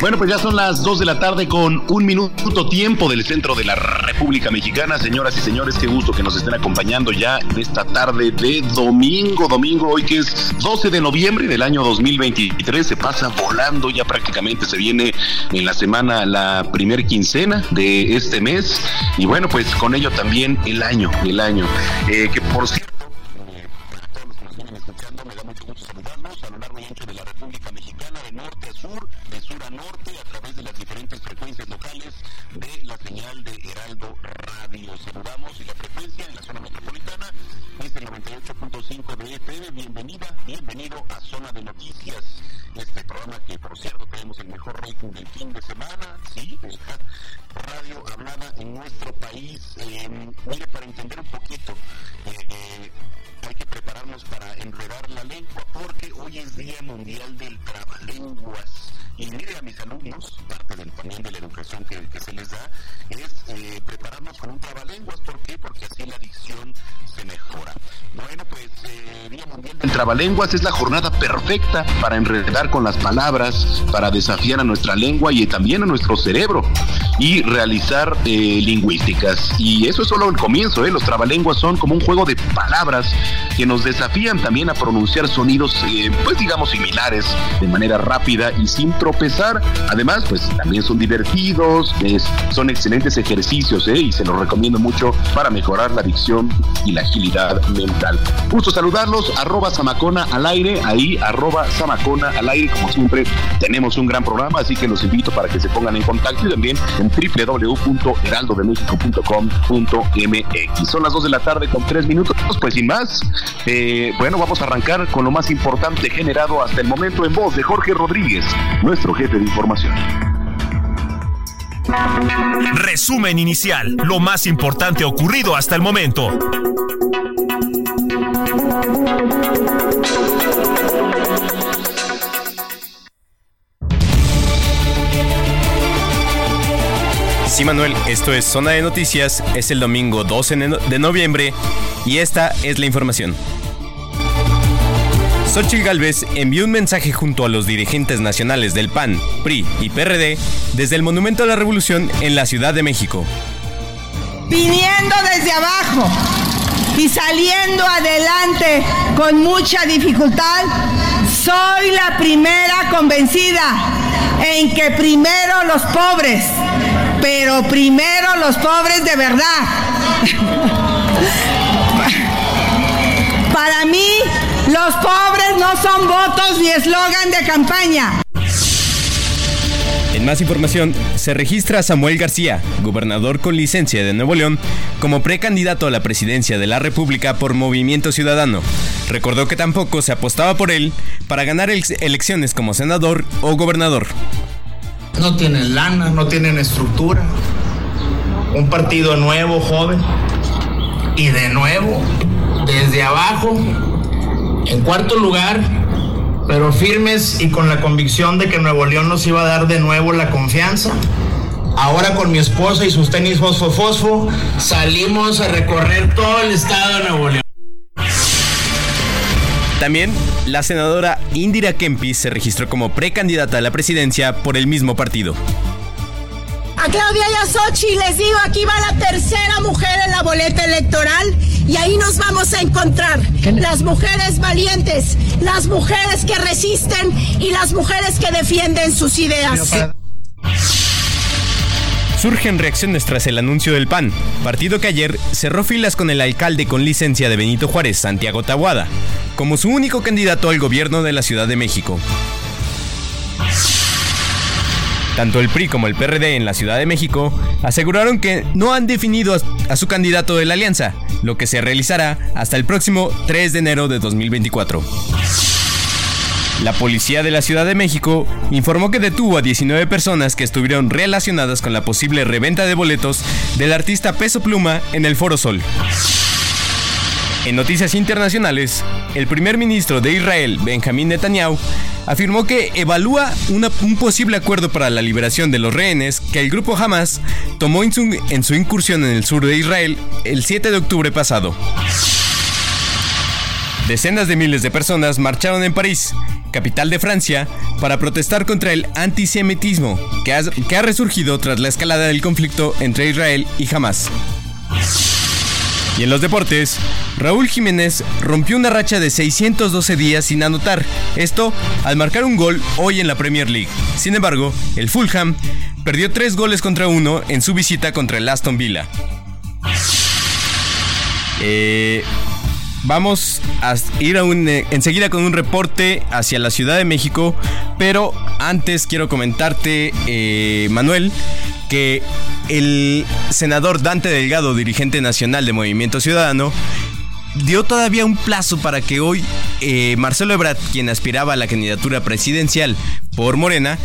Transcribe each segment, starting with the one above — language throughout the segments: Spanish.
Bueno, pues ya son las 2 de la tarde con un minuto tiempo del centro de la República Mexicana. Señoras y señores, qué gusto que nos estén acompañando ya en esta tarde de domingo. Domingo, hoy que es 12 de noviembre del año 2023. Se pasa volando, ya prácticamente se viene en la semana la primer quincena de este mes. Y bueno, pues con ello también el año, el año. Eh, que por cierto, a través de las frecuencias locales de la señal de Heraldo Radio. Saludamos y la frecuencia en la zona metropolitana es el 98.5 de FM. Bienvenida, bienvenido a Zona de Noticias, este programa que, por cierto, tenemos el mejor rating del fin de semana, sí, radio hablada en nuestro país. Eh, mire, para entender un poquito, eh, eh, hay que prepararnos para enredar la lengua, porque hoy es Día Mundial del Trabalenguas. Y mire a mis alumnos, parte del, también de la educación que, que se les da, es eh, prepararnos con un trabalenguas. ¿Por qué? Porque así la dicción se mejora. Bueno, pues eh, Día Mundial Trabalenguas es la jornada perfecta para enredar con las palabras, para desafiar a nuestra lengua y también a nuestro cerebro y realizar eh, lingüísticas. Y eso es solo el comienzo, ¿eh? Los trabalenguas son como un juego de palabras que nos desafían también a pronunciar sonidos, eh, pues digamos, similares de manera rápida y sin tropezar. Además, pues también son divertidos, son excelentes ejercicios, ¿eh? Y se los recomiendo mucho para mejorar la dicción y la agilidad mental. Gusto saludarlos, arroba Samacona al aire, ahí arroba Samacona al aire, como siempre tenemos un gran programa, así que los invito para que se pongan en contacto y también en www.heraldodemexico.com.mx. Son las 2 de la tarde con 3 minutos, pues sin más, eh, bueno, vamos a arrancar con lo más importante generado hasta el momento en voz de Jorge Rodríguez, nuestro jefe de información. Resumen inicial, lo más importante ocurrido hasta el momento. Sí, Manuel, esto es Zona de Noticias, es el domingo 12 de no- de noviembre y esta es la información. Xochitl Gálvez envió un mensaje junto a los dirigentes nacionales del PAN, PRI y PRD desde el Monumento a la Revolución en la Ciudad de México. viniendo desde abajo y saliendo adelante con mucha dificultad, soy la primera convencida en que primero los pobres, pero primero los pobres de verdad. Para mí, los pobres no son votos ni eslogan de campaña. En más información, se registra a Samuel García, gobernador con licencia de Nuevo León, como precandidato a la presidencia de la República por Movimiento Ciudadano. Recordó que tampoco se apostaba por él para ganar elecciones como senador o gobernador. No tienen lana, no tienen estructura. Un partido nuevo, joven. Y de nuevo, desde abajo, en cuarto lugar, pero firmes y con la convicción de que Nuevo León nos iba a dar de nuevo la confianza. Ahora con mi esposa y sus tenis fosfo fosfo, salimos a recorrer todo el estado de Nuevo León. También, la senadora Indira Kempis se registró como precandidata a la presidencia por el mismo partido. Claudia y a Sochi les digo, aquí va la tercera mujer en la boleta electoral y ahí nos vamos a encontrar. Las mujeres valientes, las mujeres que resisten y las mujeres que defienden sus ideas. Surgen reacciones tras el anuncio del PAN, partido que ayer cerró filas con el alcalde con licencia de Benito Juárez, Santiago Tabuada, como su único candidato al gobierno de la Ciudad de México. Tanto el PRI como el PRD en la Ciudad de México aseguraron que no han definido a su candidato de la alianza, lo que se realizará hasta el próximo 3 de enero de 2024. La policía de la Ciudad de México informó que detuvo a 19 personas que estuvieron relacionadas con la posible reventa de boletos del artista Peso Pluma en el Foro Sol. En noticias internacionales, el primer ministro de Israel, Benjamín Netanyahu, afirmó que evalúa un posible acuerdo para la liberación de los rehenes que el grupo Hamas tomó en su, incursión en el sur de Israel el 7 de octubre pasado. Decenas de miles de personas marcharon en París, capital de Francia, para protestar contra el antisemitismo que ha, que ha resurgido tras la escalada del conflicto entre Israel y Hamas. Y en los deportes, Raúl Jiménez rompió una racha de 612 días sin anotar, esto al marcar un gol hoy en la Premier League. Sin embargo, el Fulham perdió 3 goles contra uno en su visita contra el Aston Villa. Eh, vamos a ir eh, enseguida con un reporte hacia la Ciudad de México, pero antes quiero comentarte, eh, Manuel, que el senador Dante Delgado, dirigente nacional de Movimiento Ciudadano, dio todavía un plazo para que hoy eh, Marcelo Ebrard, quien aspiraba a la candidatura presidencial por Morena,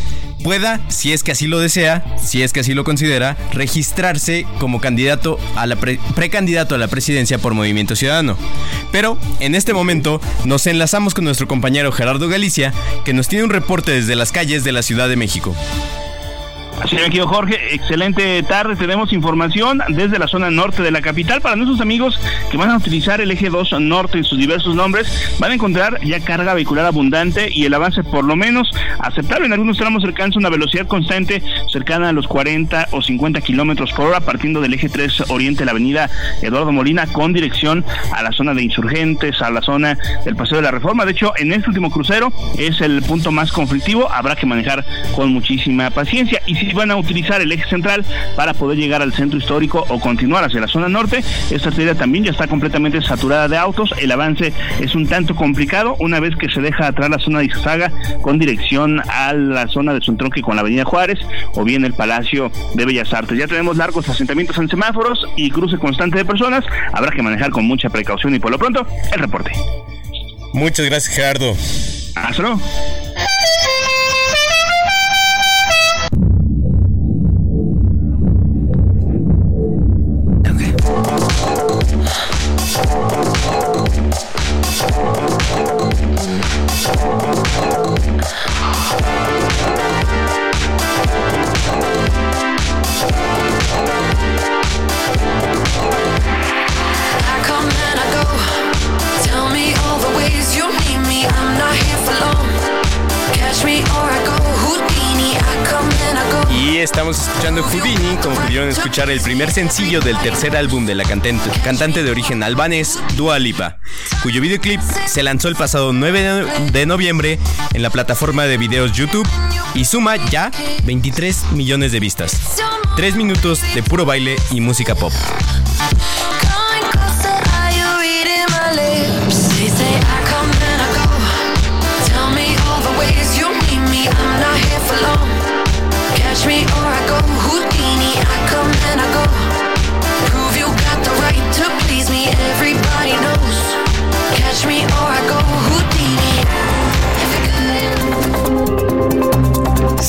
pueda, si es que así lo desea, si es que así lo considera, registrarse como candidato a la precandidato a la presidencia por Movimiento Ciudadano. Pero en este momento nos enlazamos con nuestro compañero Gerardo Galicia, que nos tiene un reporte desde las calles de la Ciudad de México. Señor aquí Jorge, excelente tarde. Tenemos información desde la zona norte de la capital. Para nuestros amigos que van a utilizar el eje 2 norte en sus diversos nombres, van a encontrar ya carga vehicular abundante y el avance por lo menos aceptable. En algunos tramos alcanza una velocidad constante cercana a los 40 o 50 kilómetros por hora, partiendo del eje 3 oriente, la avenida Eduardo Molina, con dirección a la zona de insurgentes, a la zona del Paseo de la Reforma. De hecho, en este último crucero es el punto más conflictivo. Habrá que manejar con muchísima paciencia. Y si van a utilizar el eje central para poder llegar al centro histórico o continuar hacia la zona norte. Esta arteria también ya está completamente saturada de autos. El avance es un tanto complicado una vez que se deja atrás la zona de Izazaga con dirección a la zona de su entronque con la Avenida Juárez o bien el Palacio de Bellas Artes. Ya tenemos largos asentamientos en semáforos y cruce constante de personas. Habrá que manejar con mucha precaución y por lo pronto el reporte. Muchas gracias Gerardo. Hasta luego. Escuchando Houdini, como pudieron escuchar el primer sencillo del tercer álbum de la cantante, cantante de origen albanés, Dua Lipa, cuyo videoclip se lanzó el pasado 9 de noviembre en la plataforma de videos YouTube y suma ya 23 millones de vistas. 3 minutos de puro baile y música pop.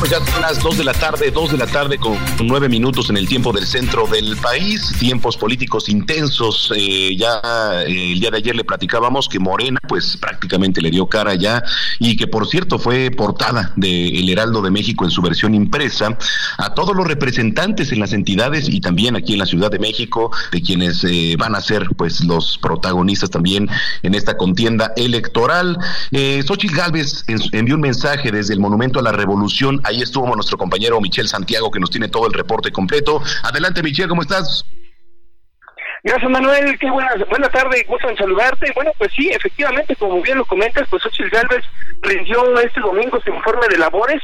Pues ya son las dos de la tarde, dos de la tarde con nueve minutos en el tiempo del centro del país, tiempos políticos intensos. Eh, ya eh, el día de ayer le platicábamos que Morena, pues prácticamente le dio cara ya y que por cierto fue portada de El Heraldo de México en su versión impresa a todos los representantes en las entidades y también aquí en la Ciudad de México, de quienes eh, van a ser pues los protagonistas también en esta contienda electoral. Eh, Xochitl Gálvez envió un mensaje desde el Monumento a la Revolución. Ahí estuvo nuestro compañero Michel Santiago que nos tiene todo el reporte completo. Adelante Michel, ¿cómo estás? Gracias Manuel, qué buena, buena tarde, gusto en saludarte. Bueno, pues sí, efectivamente, como bien lo comentas, pues Xochitl Gálvez rindió este domingo su informe de labores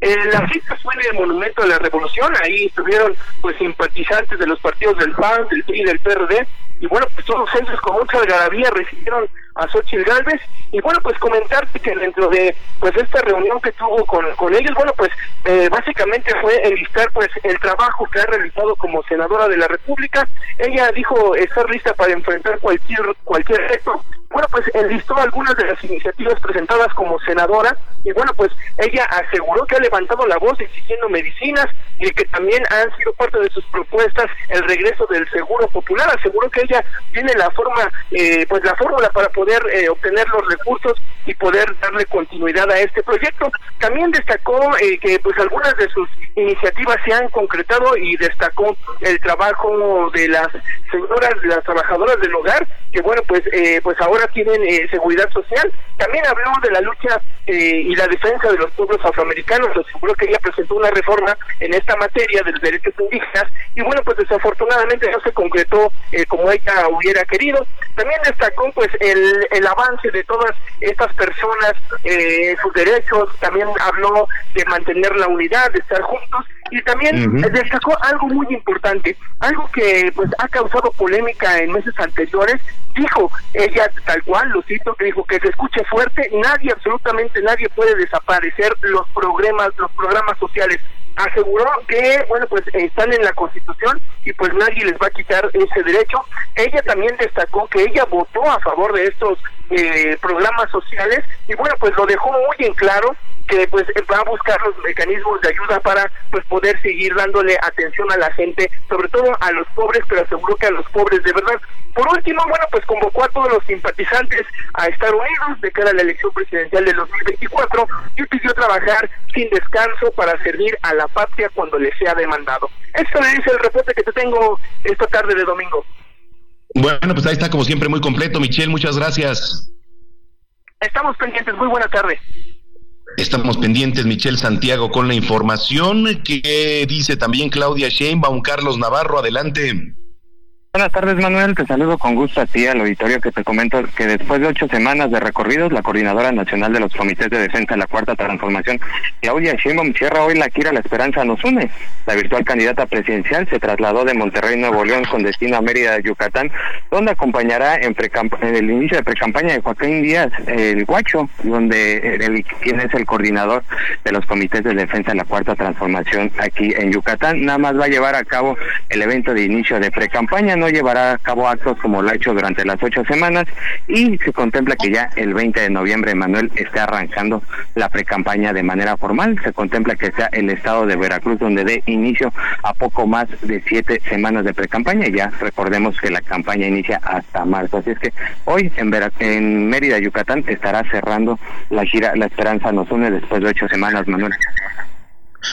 eh, la cita fue en el Monumento de la Revolución, ahí estuvieron pues simpatizantes de los partidos del PAN, del PRI del PRD, y bueno, pues todos ellos con mucha algarabía recibieron a Xochitl Galvez, y bueno, pues comentarte que dentro de pues esta reunión que tuvo con, con ellos, bueno, pues eh, básicamente fue enlistar pues el trabajo que ha realizado como senadora de la República, ella dijo estar lista para enfrentar cualquier, cualquier reto, bueno, pues enlistó algunas de las iniciativas presentadas como senadora y bueno, pues ella aseguró que ha levantado la voz exigiendo medicinas y que también han sido parte de sus propuestas el regreso del seguro popular. Aseguró que ella tiene la forma, eh, pues la fórmula para poder eh, obtener los recursos y poder darle continuidad a este proyecto. También destacó eh, que pues algunas de sus iniciativas se han concretado y destacó el trabajo de las señoras, las trabajadoras del hogar, que bueno, pues pues ahora tienen eh, seguridad social. También habló de la lucha eh, y la defensa de los pueblos afroamericanos. Aseguró que ella presentó una reforma en esta materia de los derechos indígenas y bueno, pues desafortunadamente no se concretó eh, como ella hubiera querido. También destacó pues el, el avance de todas estas personas, sus derechos. También habló de mantener la unidad, de estar juntos y también destacó algo muy importante, algo que pues ha causado polémica en meses anteriores. Dijo ella tal cual, lo cito, que dijo que se escuche fuerte, nadie, absolutamente nadie puede desaparecer los programas, los programas sociales aseguró que, bueno, pues están en la Constitución y pues nadie les va a quitar ese derecho. Ella también destacó que ella votó a favor de estos eh, programas sociales y bueno, pues lo dejó muy en claro que pues va a buscar los mecanismos de ayuda para pues poder seguir dándole atención a la gente, sobre todo a los pobres, pero aseguró que a los pobres de verdad. Por último, bueno, pues convocó a todos los simpatizantes a estar unidos de cara a la elección presidencial de 2024 y pidió trabajar sin descanso para servir a la patria cuando le sea demandado. Esto le dice el reporte que te tengo esta tarde de domingo. Bueno, pues ahí está como siempre muy completo, Michelle, muchas gracias. Estamos pendientes, muy buena tarde. Estamos pendientes, Michelle Santiago, con la información que dice también Claudia Sheinbaum, Carlos Navarro, adelante. Buenas tardes, Manuel. Te saludo con gusto a ti, al auditorio, que te comento que después de ocho semanas de recorridos, la Coordinadora Nacional de los Comités de Defensa de la Cuarta Transformación, Claudia Sheinbaum, cierra hoy la Kira La Esperanza nos une. La virtual candidata presidencial se trasladó de Monterrey, Nuevo León, con destino a Mérida, Yucatán, donde acompañará en, el inicio de precampaña de Joaquín Díaz, el Guacho, donde el, quien es el coordinador de los Comités de Defensa de la Cuarta Transformación aquí en Yucatán. Nada más va a llevar a cabo el evento de inicio de precampaña no llevará a cabo actos como lo ha hecho durante las ocho semanas y se contempla que ya el 20 de noviembre Manuel esté arrancando la precampaña de manera formal. Se contempla que sea el estado de Veracruz donde dé inicio a poco más de siete semanas de precampaña ya recordemos que la campaña inicia hasta marzo. Así es que hoy en, en Mérida, Yucatán, estará cerrando la gira La Esperanza nos une después de ocho semanas, Manuel.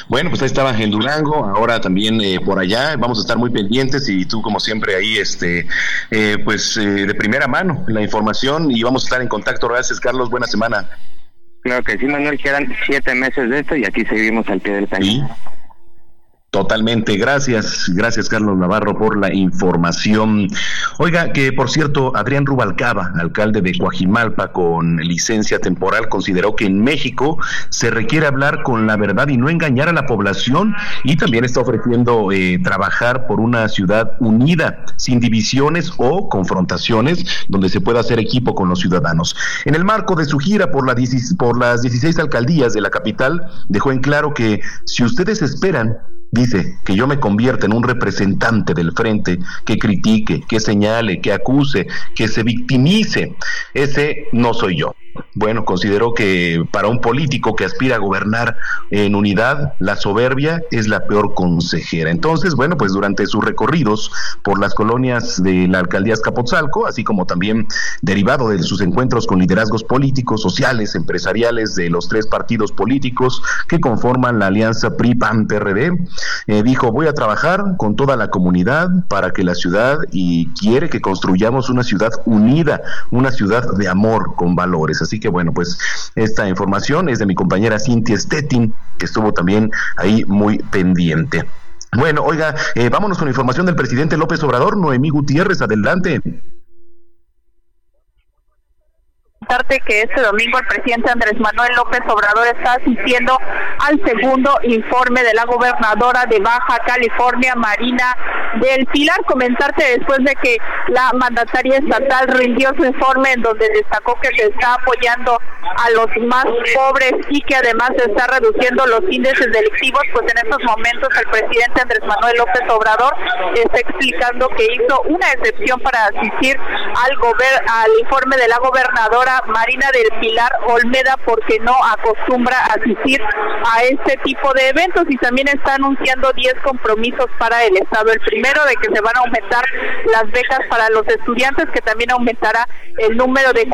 Bueno, pues ahí estaba en Durango, ahora también eh, por allá, vamos a estar muy pendientes y tú como siempre ahí, este, eh, pues eh, de primera mano la información y vamos a estar en contacto. Gracias, Carlos, buena semana. Claro que sí, Manuel, quedan siete meses de esto y aquí seguimos al pie del cañón. Totalmente, gracias, gracias Carlos Navarro por la información. Oiga, que por cierto, Adrián Rubalcaba, alcalde de Coajimalpa con licencia temporal, consideró que en México se requiere hablar con la verdad y no engañar a la población y también está ofreciendo eh, trabajar por una ciudad unida, sin divisiones o confrontaciones, donde se pueda hacer equipo con los ciudadanos. En el marco de su gira por, la, por las 16 alcaldías de la capital, dejó en claro que si ustedes esperan dice que yo me convierta en un representante del frente que critique, que señale, que acuse, que se victimice. Ese no soy yo. Bueno, consideró que para un político que aspira a gobernar en unidad, la soberbia es la peor consejera. Entonces, bueno, pues durante sus recorridos por las colonias de la alcaldía Escapotzalco, así como también derivado de sus encuentros con liderazgos políticos, sociales, empresariales de los tres partidos políticos que conforman la alianza PRI-PAN-PRD, eh, dijo, voy a trabajar con toda la comunidad para que la ciudad y quiere que construyamos una ciudad unida, una ciudad de amor con valores. Así que bueno, pues esta información es de mi compañera Cintia Stettin, que estuvo también ahí muy pendiente. Bueno, oiga, eh, vámonos con información del presidente López Obrador, Noemí Gutiérrez, adelante. Que este domingo el presidente Andrés Manuel López Obrador está asistiendo al segundo informe de la gobernadora de Baja California, Marina del Pilar. Comentarte después de que la mandataria estatal rindió su informe en donde destacó que se está apoyando a los más pobres y que además se está reduciendo los índices delictivos, pues en estos momentos el presidente Andrés Manuel López Obrador está explicando que hizo una excepción para asistir al, al informe de la gobernadora Marina del Pilar Olmeda porque no acostumbra asistir a este tipo de eventos y también está anunciando 10 compromisos para el Estado. El primero de que se van a aumentar las becas para los estudiantes, que también aumentará el número de,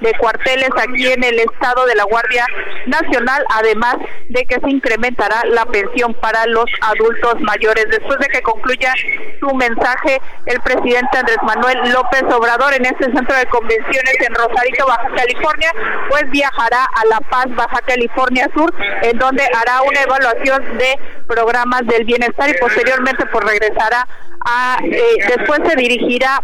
de cuarteles aquí en el Estado de la Guardia Nacional, además de que se incrementará la pensión para los adultos mayores. Después de que concluya su mensaje, el presidente Andrés Manuel López Obrador en este centro de convenciones en Rosarito, Baja California, pues viajará a La Paz, Baja California Sur, en donde hará una evaluación de programas del bienestar y posteriormente pues regresará a, eh, después se dirigirá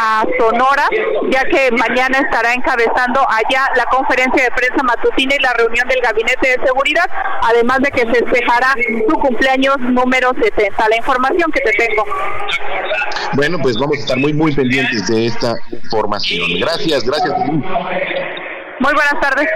a Sonora, ya que mañana estará encabezando allá la conferencia de prensa matutina y la reunión del Gabinete de Seguridad, además de que se festejará su cumpleaños número 70. La información que te tengo. Bueno, pues vamos a estar muy, muy pendientes de esta información. Gracias, gracias. Muy buenas tardes.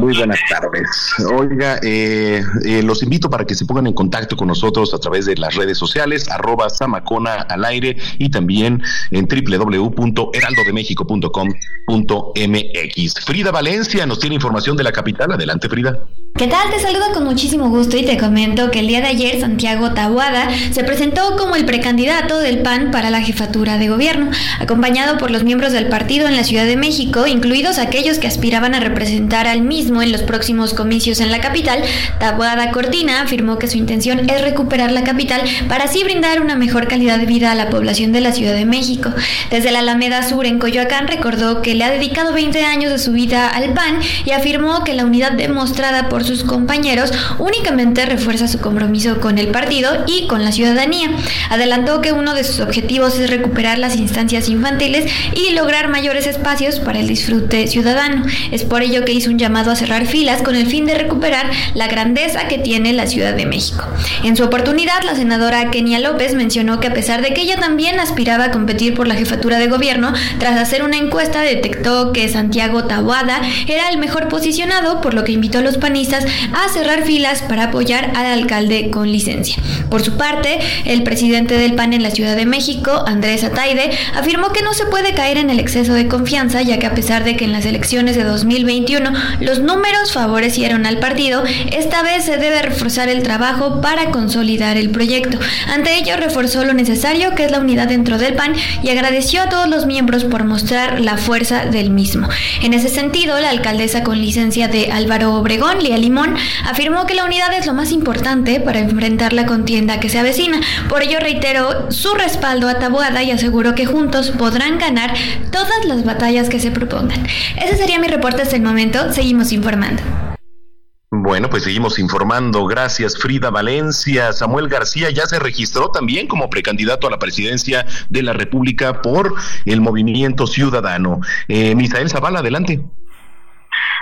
Muy buenas tardes. Oiga, eh, eh, los invito para que se pongan en contacto con nosotros a través de las redes sociales, arroba Samacona al aire y también en www.heraldodemexico.com.mx. Frida Valencia nos tiene información de la capital. Adelante, Frida. ¿Qué tal? Te saludo con muchísimo gusto y te comento que el día de ayer Santiago Tabuada se presentó como el precandidato del PAN para la jefatura de gobierno, acompañado por los miembros del partido en la Ciudad de México, incluidos aquellos que aspiraban a representar al mismo en los próximos comicios en la capital. Tabuada Cortina afirmó que su intención es recuperar la capital para así brindar una mejor calidad de vida a la población de la Ciudad de México. Desde la Alameda Sur en Coyoacán recordó que le ha dedicado 20 años de su vida al PAN y afirmó que la unidad demostrada por sus compañeros únicamente refuerza su compromiso con el partido y con la ciudadanía. Adelantó que uno de sus objetivos es recuperar las instancias infantiles y lograr mayores espacios para el disfrute ciudadano. Es por ello que hizo un llamado a cerrar filas con el fin de recuperar la grandeza que tiene la Ciudad de México. En su oportunidad, la senadora Kenia López mencionó que a pesar de que ella también aspiraba a competir por la jefatura de gobierno, tras hacer una encuesta detectó que Santiago Tabuada era el mejor posicionado, por lo que invitó a los panistas a cerrar filas para apoyar al alcalde con licencia. Por su parte, el presidente del PAN en la Ciudad de México, Andrés Ataide, afirmó que no se puede caer en el exceso de confianza, ya que a pesar de que en las elecciones de 2021 los números favorecieron al partido, esta vez se debe reforzar el trabajo para consolidar el proyecto. Ante ello, reforzó lo necesario que es la unidad dentro del PAN y agradeció a todos los miembros por mostrar la fuerza del mismo. En ese sentido, la alcaldesa con licencia de Álvaro Obregón, Liali afirmó que la unidad es lo más importante para enfrentar la contienda que se avecina. Por ello reiteró su respaldo a Tabuada y aseguró que juntos podrán ganar todas las batallas que se propongan. Ese sería mi reporte hasta el momento. Seguimos informando. Bueno, pues seguimos informando. Gracias, Frida Valencia. Samuel García ya se registró también como precandidato a la presidencia de la República por el Movimiento Ciudadano. Eh, Misael Zavala, adelante.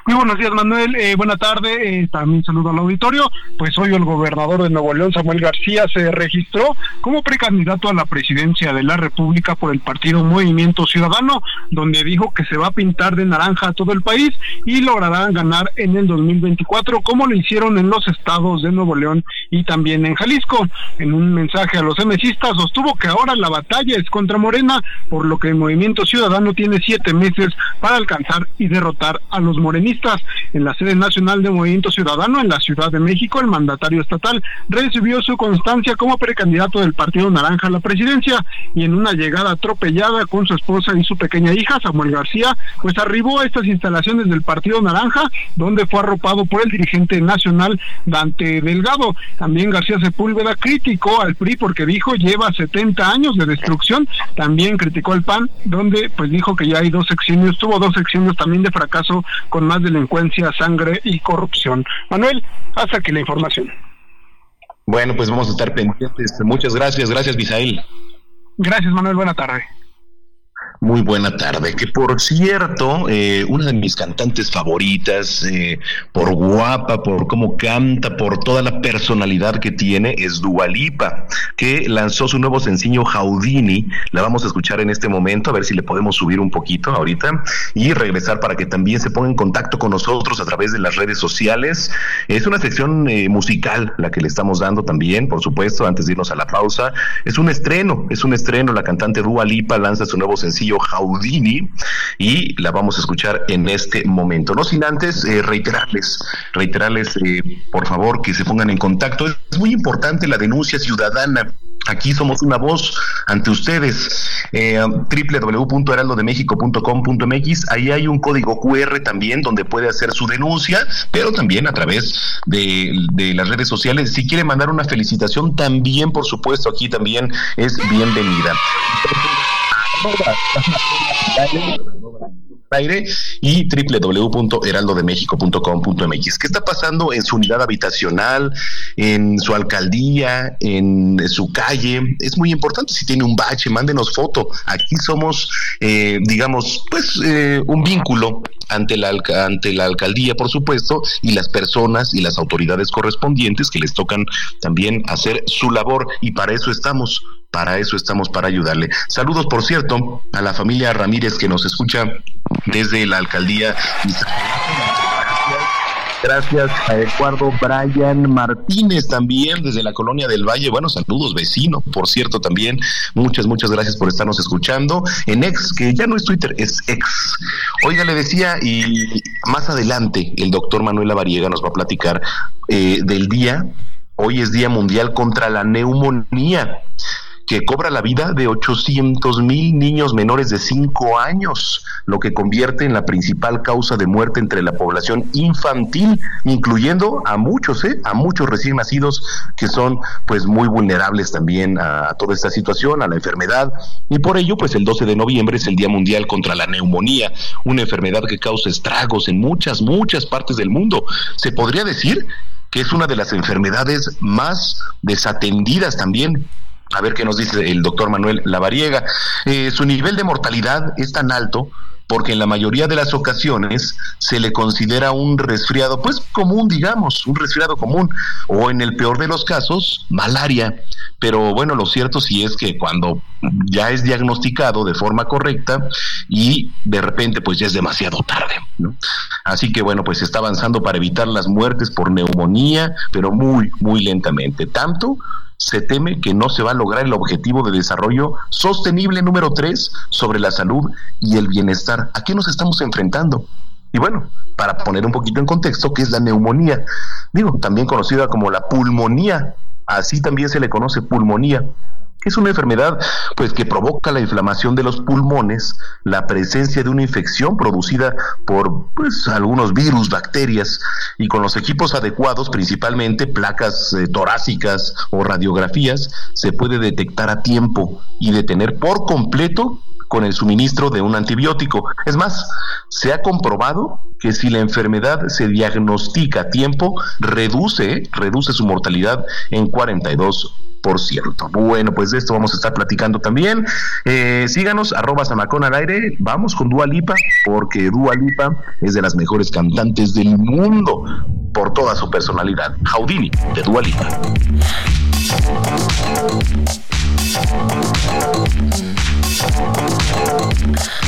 Muy buenos días, Manuel. Eh, buena tarde. Eh, también saludo al auditorio. Pues hoy el gobernador de Nuevo León, Samuel García, se registró como precandidato a la presidencia de la República por el partido Movimiento Ciudadano, donde dijo que se va a pintar de naranja a todo el país y lograrán ganar en el 2024, como lo hicieron en los estados de Nuevo León y también en Jalisco. En un mensaje a los MCistas sostuvo que ahora la batalla es contra Morena, por lo que el Movimiento Ciudadano tiene siete meses para alcanzar y derrotar a los morenistas en la sede nacional de Movimiento Ciudadano en la Ciudad de México, el mandatario estatal recibió su constancia como precandidato del Partido Naranja a la presidencia y en una llegada atropellada con su esposa y su pequeña hija, Samuel García, pues arribó a estas instalaciones del Partido Naranja, donde fue arropado por el dirigente nacional Dante Delgado. También García Sepúlveda criticó al PRI porque dijo lleva 70 años de destrucción. También criticó al PAN, donde pues dijo que ya hay dos secciones, tuvo dos secciones también de fracaso con más delincuencia, sangre y corrupción. Manuel, hasta aquí la información. Bueno, pues vamos a estar pendientes. Muchas gracias, gracias Misael. Gracias Manuel, buena tarde. Muy buena tarde. Que por cierto, eh, una de mis cantantes favoritas, eh, por guapa, por cómo canta, por toda la personalidad que tiene, es Dualipa, que lanzó su nuevo sencillo Houdini. La vamos a escuchar en este momento, a ver si le podemos subir un poquito ahorita y regresar para que también se ponga en contacto con nosotros a través de las redes sociales. Es una sección eh, musical la que le estamos dando también, por supuesto, antes de irnos a la pausa. Es un estreno, es un estreno. La cantante Dualipa lanza su nuevo sencillo Houdini y la vamos a escuchar en este momento. No sin antes eh, reiterarles, reiterarles eh, por favor que se pongan en contacto. Es muy importante la denuncia ciudadana. Aquí somos una voz ante ustedes. Eh, www.heraldodemexico.com.mx. Ahí hay un código QR también donde puede hacer su denuncia, pero también a través de las redes sociales. Si quiere mandar una felicitación, también, por supuesto, aquí también es bienvenida y www.heraldodemexico.com.mx. ¿Qué está pasando en su unidad habitacional, en su alcaldía, en su calle? Es muy importante. Si tiene un bache, mándenos foto. Aquí somos, eh, digamos, pues eh, un vínculo ante la, ante la alcaldía, por supuesto, y las personas y las autoridades correspondientes que les tocan también hacer su labor. Y para eso estamos para eso estamos, para ayudarle. Saludos, por cierto, a la familia Ramírez que nos escucha desde la alcaldía. Gracias a Eduardo Brian Martínez también desde la colonia del Valle. Bueno, saludos vecino, por cierto, también. Muchas, muchas gracias por estarnos escuchando. En ex, que ya no es Twitter, es ex. Oiga, le decía, y más adelante el doctor Manuel Lavariega nos va a platicar eh, del día. Hoy es Día Mundial contra la Neumonía que cobra la vida de 800 mil niños menores de 5 años, lo que convierte en la principal causa de muerte entre la población infantil, incluyendo a muchos, ¿eh? a muchos recién nacidos que son pues muy vulnerables también a, a toda esta situación, a la enfermedad, y por ello pues el 12 de noviembre es el Día Mundial contra la Neumonía, una enfermedad que causa estragos en muchas, muchas partes del mundo. Se podría decir que es una de las enfermedades más desatendidas también a ver qué nos dice el doctor Manuel Lavariega. Eh, su nivel de mortalidad es tan alto porque en la mayoría de las ocasiones se le considera un resfriado, pues común, digamos, un resfriado común, o en el peor de los casos, malaria. Pero bueno, lo cierto sí es que cuando ya es diagnosticado de forma correcta y de repente pues ya es demasiado tarde. Así que bueno, pues está avanzando para evitar las muertes por neumonía, pero muy, muy lentamente. Tanto se teme que no se va a lograr el objetivo de desarrollo sostenible número tres sobre la salud y el bienestar. ¿A qué nos estamos enfrentando? Y bueno, para poner un poquito en contexto, ¿qué es la neumonía? Digo, también conocida como la pulmonía, así también se le conoce pulmonía es una enfermedad pues que provoca la inflamación de los pulmones, la presencia de una infección producida por pues algunos virus, bacterias y con los equipos adecuados, principalmente placas eh, torácicas o radiografías, se puede detectar a tiempo y detener por completo con el suministro de un antibiótico. Es más, se ha comprobado que si la enfermedad se diagnostica a tiempo, reduce, reduce su mortalidad en 42 por cierto. Bueno, pues de esto vamos a estar platicando también. Eh, síganos, arroba Samacón al aire. Vamos con Dua Lipa, porque Dua Lipa es de las mejores cantantes del mundo por toda su personalidad. Houdini, de Dua Lipa. Catch me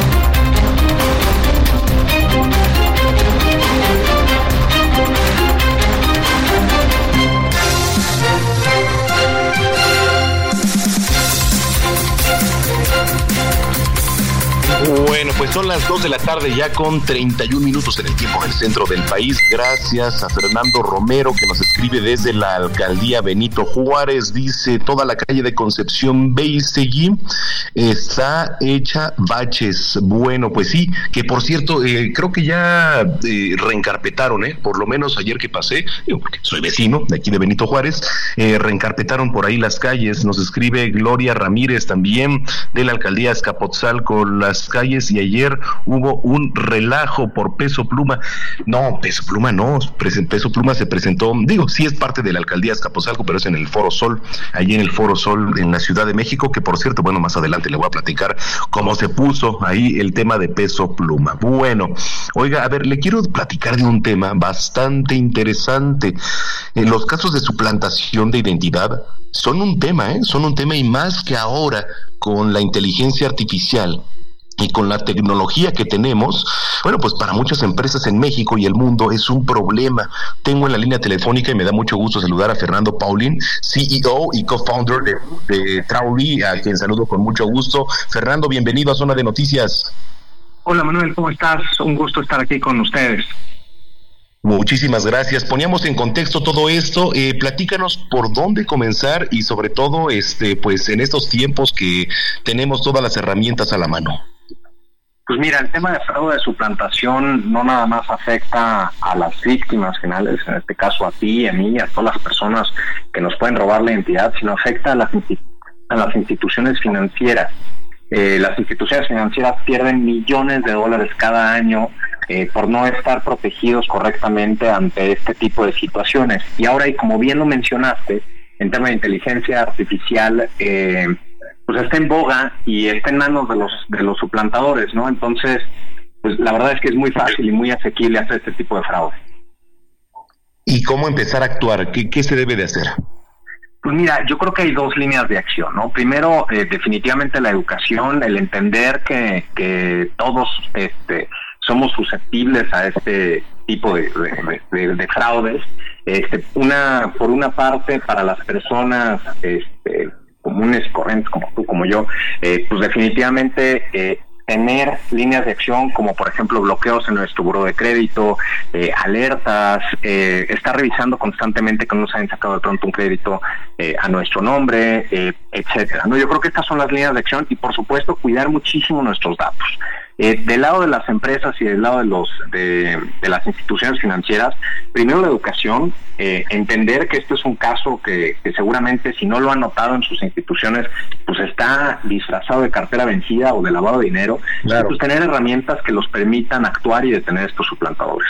Bueno, pues son las 2 de la tarde ya con 31 minutos en el tiempo del centro del país. Gracias a Fernando Romero que nos escribe desde la alcaldía Benito Juárez. Dice, toda la calle de Concepción Beisegui está hecha baches. Bueno, pues sí, que por cierto, eh, creo que ya eh, reencarpetaron, ¿eh? por lo menos ayer que pasé, porque soy vecino de aquí de Benito Juárez, eh, reencarpetaron por ahí las calles. Nos escribe Gloria Ramírez también de la alcaldía Escapotzalco las calles y ayer hubo un relajo por peso pluma. No, peso pluma no, peso pluma se presentó, digo, sí es parte de la alcaldía Escapotzalco, pero es en el Foro Sol, allí en el Foro Sol en la Ciudad de México, que por cierto, bueno, más adelante le voy a platicar cómo se puso ahí el tema de peso pluma. Bueno, oiga, a ver, le quiero platicar de un tema bastante interesante. En los casos de suplantación de identidad son un tema, ¿eh? son un tema y más que ahora con la inteligencia artificial y con la tecnología que tenemos, bueno, pues para muchas empresas en México y el mundo es un problema. Tengo en la línea telefónica y me da mucho gusto saludar a Fernando Paulín, CEO y co-founder de, de Trauly, a quien saludo con mucho gusto. Fernando, bienvenido a Zona de Noticias. Hola Manuel, ¿cómo estás? Un gusto estar aquí con ustedes. Muchísimas gracias. Poníamos en contexto todo esto. Eh, platícanos por dónde comenzar y sobre todo, este, pues en estos tiempos que tenemos todas las herramientas a la mano. Pues mira, el tema de fraude de suplantación no nada más afecta a las víctimas finales, en este caso a ti, a mí, a todas las personas que nos pueden robar la identidad, sino afecta a las, instituciones financieras. Eh, las instituciones financieras pierden millones de dólares cada año eh, por no estar protegidos correctamente ante este tipo de situaciones. Y ahora, y como bien lo mencionaste, en tema de inteligencia artificial, eh, pues está en boga y está en manos de los de los suplantadores, ¿no? Entonces, pues la verdad es que es muy fácil y muy asequible hacer este tipo de fraude. ¿Y cómo empezar a actuar? ¿Qué, qué se debe de hacer? Pues mira, yo creo que hay dos líneas de acción, ¿no? Primero, eh, definitivamente la educación, el entender que, que todos este, somos susceptibles a este tipo de, de- de fraudes. Este, una, por una parte, para las personas este, comunes, corrientes, como tú, como yo, eh, pues definitivamente eh, tener líneas de acción como por ejemplo bloqueos en nuestro buro de crédito, eh, alertas, eh, estar revisando constantemente que no nos hayan sacado de pronto un crédito a nuestro nombre, etcétera. ¿no? Yo creo que estas son las líneas de acción y por supuesto cuidar muchísimo nuestros datos. Eh, del lado de las empresas y del lado de los de, de las instituciones financieras, primero la educación, eh, entender que este es un caso que, que seguramente si no lo han notado en sus instituciones, pues está disfrazado de cartera vencida o de lavado de dinero, y pues tener herramientas que los permitan actuar y detener estos suplantadores.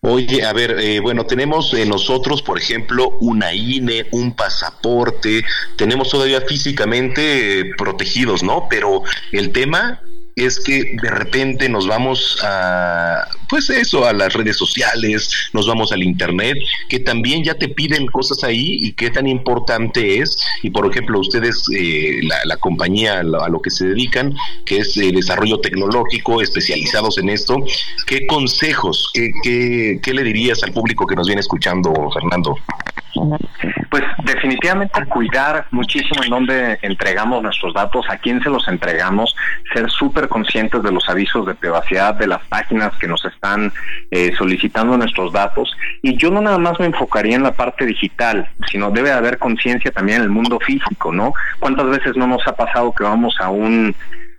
Oye, a ver, eh, bueno, tenemos eh, nosotros, por ejemplo, una INE, un pasaporte, tenemos todavía físicamente eh, protegidos, ¿no? Pero el tema es que de repente nos vamos a, pues eso, a las redes sociales, nos vamos al internet, que también ya te piden cosas ahí y qué tan importante es. Y por ejemplo, ustedes, eh, la, compañía a lo, a lo que se dedican, que es eh, desarrollo tecnológico, especializados en esto, ¿qué consejos, qué, qué, qué le dirías al público que nos viene escuchando, Fernando? Pues definitivamente cuidar muchísimo en dónde entregamos nuestros datos, a quién se los entregamos, ser súper conscientes de los avisos de privacidad de las páginas que nos están eh, solicitando nuestros datos. Y yo no nada más me enfocaría en la parte digital, sino debe haber conciencia también en el mundo físico, ¿no? ¿Cuántas veces no nos ha pasado que vamos a un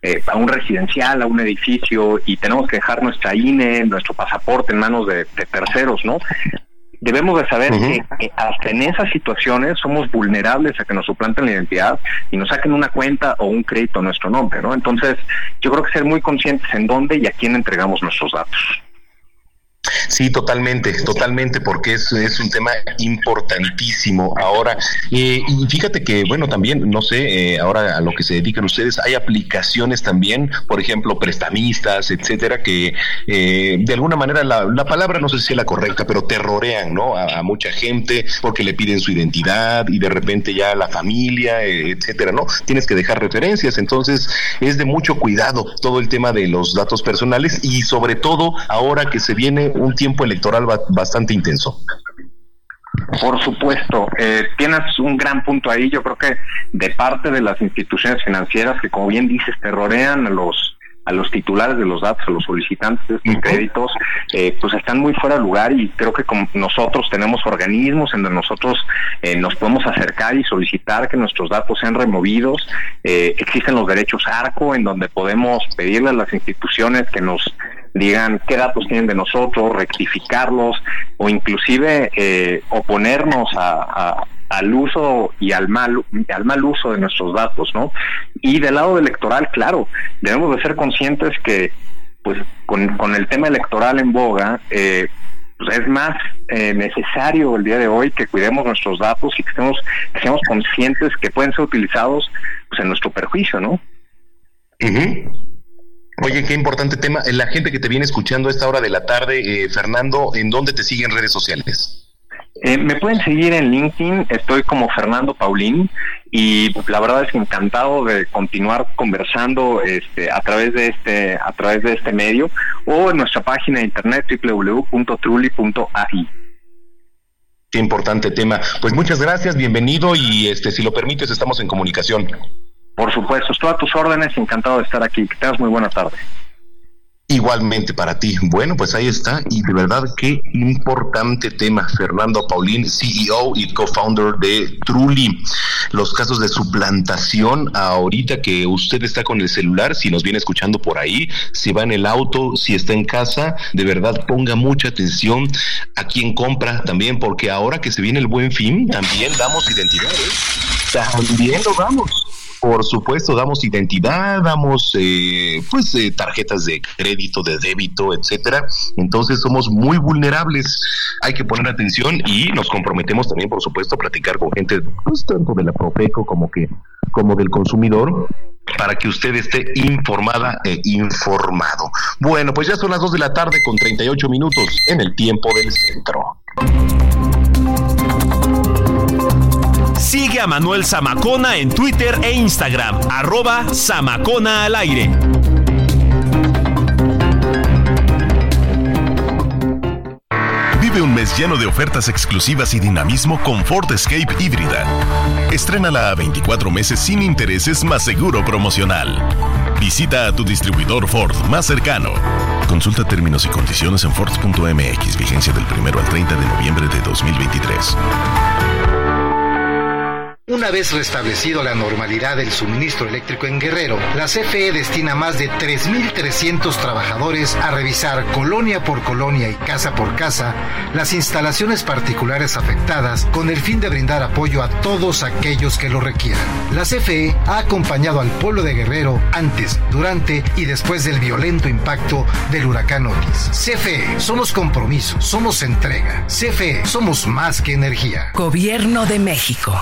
eh, a un residencial, a un edificio y tenemos que dejar nuestra INE, nuestro pasaporte en manos de, de terceros, ¿no? Debemos de saber que eh, hasta en esas situaciones somos vulnerables a que nos suplanten la identidad y nos saquen una cuenta o un crédito a nuestro nombre, ¿no? Entonces, yo creo que ser muy conscientes en dónde y a quién entregamos nuestros datos. Sí, totalmente, totalmente, porque es, es un tema importantísimo. Ahora, eh, y fíjate que, bueno, también, no sé, eh, ahora a lo que se dedican ustedes, hay aplicaciones también, por ejemplo, prestamistas, etcétera, que eh, de alguna manera la, la palabra no sé si es la correcta, pero terrorean, ¿no? A, a mucha gente porque le piden su identidad y de repente ya la familia, eh, etcétera, ¿no? Tienes que dejar referencias, entonces es de mucho cuidado todo el tema de los datos personales y sobre todo ahora que se viene un tiempo electoral ba- bastante intenso. Por supuesto, eh, tienes un gran punto ahí. Yo creo que de parte de las instituciones financieras que, como bien dices, terrorean a los a los titulares de los datos, a los solicitantes de estos créditos, eh, pues están muy fuera de lugar y creo que como nosotros tenemos organismos en donde nosotros eh, nos podemos acercar y solicitar que nuestros datos sean removidos. Eh, existen los derechos ARCO en donde podemos pedirle a las instituciones que nos digan qué datos tienen de nosotros, rectificarlos o inclusive eh, oponernos a, a- al uso y al mal al mal uso de nuestros datos, ¿no? Y del lado electoral, claro, debemos de ser conscientes que pues con, el tema electoral en boga, eh, pues es más eh, necesario el día de hoy que cuidemos nuestros datos y que seamos conscientes que pueden ser utilizados pues en nuestro perjuicio, ¿no? Oye, qué importante tema. La gente que te viene escuchando a esta hora de la tarde, eh, Fernando, ¿en dónde te siguen redes sociales? Eh, me pueden seguir en LinkedIn, estoy como Fernando Paulín y la verdad es que encantado de continuar conversando este, a través de este a través de este medio o en nuestra página de internet www.truli.ai. Qué importante tema. Pues muchas gracias, bienvenido y este, si lo permites, estamos en comunicación. Por supuesto, estoy a tus órdenes, encantado de estar aquí. Que tengas muy buena tarde. Igualmente para ti. Bueno, pues ahí está. Y de verdad, qué importante tema. Fernando Paulín, CEO y co-founder de Truly. Los casos de suplantación, ahorita que usted está con el celular, si nos viene escuchando por ahí, si va en el auto, si está en casa, de verdad ponga mucha atención a quien compra también, porque ahora que se viene el buen fin, también damos identidades. También lo damos. Por supuesto, damos identidad, damos eh, pues eh, tarjetas de crédito, de débito, etcétera. Entonces somos muy vulnerables. Hay que poner atención y nos comprometemos también, por supuesto, a platicar con gente, pues tanto de la Profeco como que como del consumidor para que usted esté informada e informado. Bueno, pues ya son las 2 de la tarde con 38 minutos en el tiempo del centro. Sigue a Manuel Zamacona en Twitter e Instagram, arroba Zamacona al aire. Vive un mes lleno de ofertas exclusivas y dinamismo con Ford Escape híbrida. Estrénala a 24 meses sin intereses más seguro promocional. Visita a tu distribuidor Ford más cercano. Consulta términos y condiciones en Ford.mx, vigencia del 1 al 30 de noviembre de 2023. Una vez restablecido la normalidad del suministro eléctrico en Guerrero, la CFE destina más de 3.300 trabajadores a revisar colonia por colonia y casa por casa las instalaciones particulares afectadas con el fin de brindar apoyo a todos aquellos que lo requieran. La CFE ha acompañado al pueblo de Guerrero antes, durante y después del violento impacto del huracán Otis. CFE, somos compromiso, somos entrega. CFE, somos más que energía. Gobierno de México.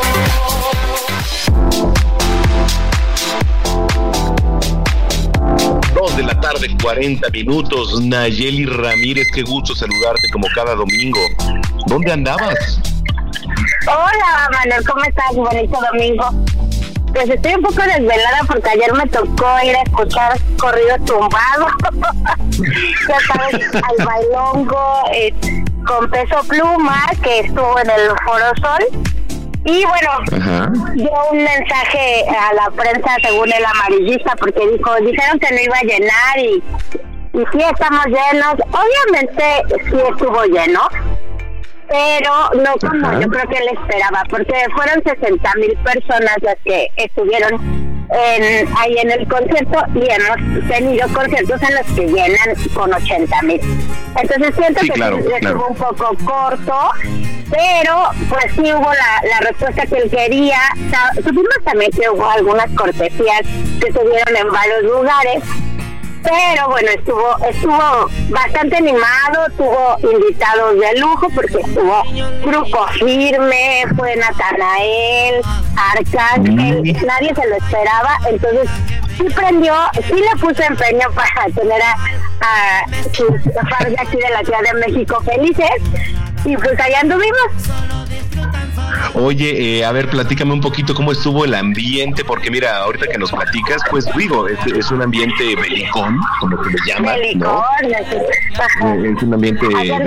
Dos de la tarde, 40 minutos. Nayeli Ramírez, qué gusto saludarte como cada domingo. ¿Dónde andabas? Hola, Manuel, ¿cómo estás? Bonito domingo. Pues estoy un poco desvelada porque ayer me tocó ir a escuchar corrido tumbado. ya sabes, al bailongo eh, con peso pluma que estuvo en el Foro Sol. Y bueno, dio un mensaje a la prensa según el amarillista porque dijo, dijeron que no iba a llenar y, y sí estamos llenos. Obviamente sí estuvo lleno, pero no como yo creo que él esperaba, porque fueron 60 mil personas las que estuvieron en, ahí en el concierto y hemos tenido conciertos en los que llenan con 80 mil. Entonces siento Sí, que claro, sí claro. estuvo un poco corto, pero pues sí hubo la, la respuesta que él quería. Supimos también que hubo algunas cortesías que se dieron en varios lugares, pero bueno, estuvo estuvo bastante animado, tuvo invitados de lujo porque estuvo Grupo Firme, fue Natanael, Arcángel, nadie se lo esperaba, entonces sí prendió, sí le puso empeño para tener a, a sus fans de aquí de la Ciudad de México felices y pues allá anduvimos. Oye, eh, a ver, platícame un poquito cómo estuvo el ambiente, porque mira, ahorita que nos platicas, pues digo, es, es un ambiente belicón, como que le llaman, ¿no? Belicón. Eh, Es un ambiente belicón.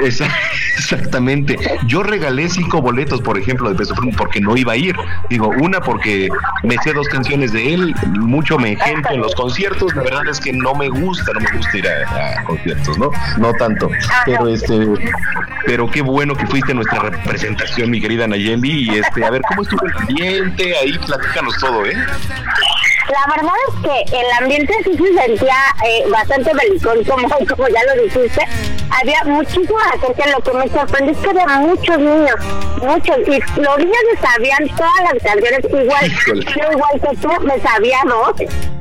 Esa- Exactamente. Yo regalé cinco boletos, por ejemplo, de Peso Pluma porque no iba a ir. Digo, una porque me sé dos canciones de él, mucho me ejemplo en los conciertos. La verdad es que no me gusta, no me gusta ir a, a conciertos, ¿no? No tanto. Pero este, pero qué bueno que fuiste a nuestra representación, mi querida Nayeli. Y este, a ver, ¿cómo estuvo el ambiente? Ahí platícanos todo, ¿eh? La verdad es que el ambiente sí se sentía eh, bastante belicón, como, como ya lo dijiste. Había muchísima gente, lo que me sorprendió es que había muchos niños, muchos. Y los niños se sabían todas las canciones, igual, yo igual que tú, me sabía dos.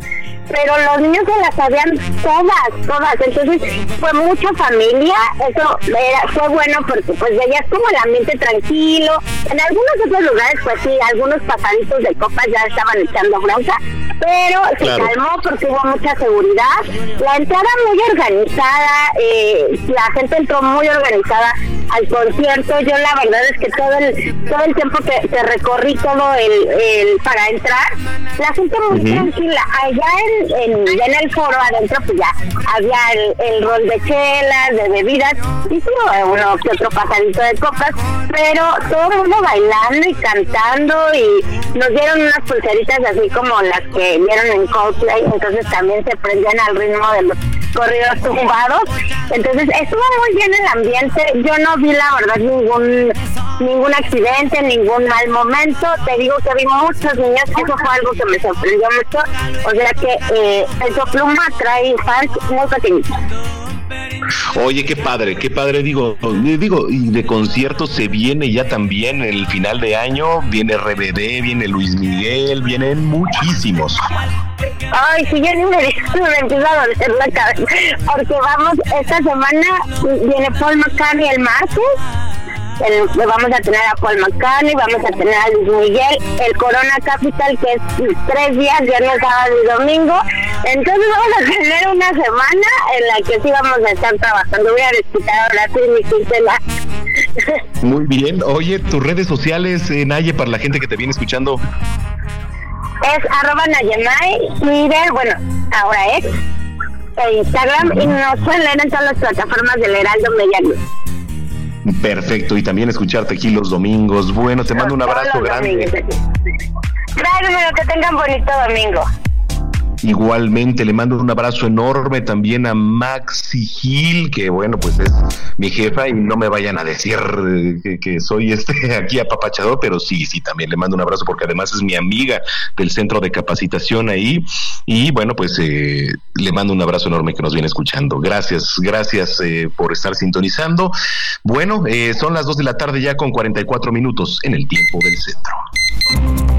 Pero los niños se las sabían todas, todas. Entonces fue mucha familia. Eso era, fue bueno porque pues veías como el ambiente tranquilo. En algunos otros lugares, pues sí, algunos pasaditos de copas ya estaban echando bronca. Pero se Claro. calmó porque hubo mucha seguridad. La entrada muy organizada, eh, la gente entró muy organizada al concierto. Yo la verdad es que todo el todo el tiempo que, que recorrí todo el, el para entrar, la gente muy tranquila. Allá en, en, en el foro adentro pues ya había el, rol de chelas, de bebidas, y eh, uno que otro pasadito de copas, pero todo el mundo bailando y cantando y nos dieron unas pulseritas así como las que vieron en Coldplay, entonces también se prendían al ritmo de los corridos tumbados. Entonces estuvo muy bien el ambiente. Yo no vi la verdad ningún ningún accidente, ningún mal momento. Te digo que vi muchos niños, eso fue algo que me sorprendió mucho. O sea que eh, Peso Pluma trae fans muy pequeñitos. Oye, qué padre, qué padre, digo, digo, y de conciertos se viene ya también el final de año, viene RBD, viene Luis Miguel, vienen muchísimos. Ay, si ya ni me, me empieza a doler la cabeza. Porque vamos, esta semana viene Paul McCartney el martes. El, vamos a tener a Paul McCartney, vamos a tener a Luis Miguel, el Corona Capital, que es tres días, viernes, sábado y domingo. Entonces vamos a tener una semana en la que sí vamos a estar trabajando. Voy a desquitar ahora sí mi quincena. Muy bien. Oye, tus redes sociales, eh, Naye, para la gente que te viene escuchando. Es arroba Nayemay, Twitter, bueno, ahora es e Instagram y nos pueden leer en todas las plataformas del Heraldo Media Group. Perfecto, y también escucharte aquí los domingos. Bueno, te mando un abrazo grande. Gracias, que tengan bonito domingo. Igualmente le mando un abrazo enorme también a Maxi Gil, que bueno, pues es mi jefa y no me vayan a decir eh, que, soy este aquí apapachador, pero sí, sí, también le mando un abrazo porque además es mi amiga del centro de capacitación ahí y bueno, pues eh, le mando un abrazo enorme que nos viene escuchando. Gracias, gracias eh, por estar sintonizando. Bueno, son las 2 de la tarde ya con 44 minutos en el tiempo del centro.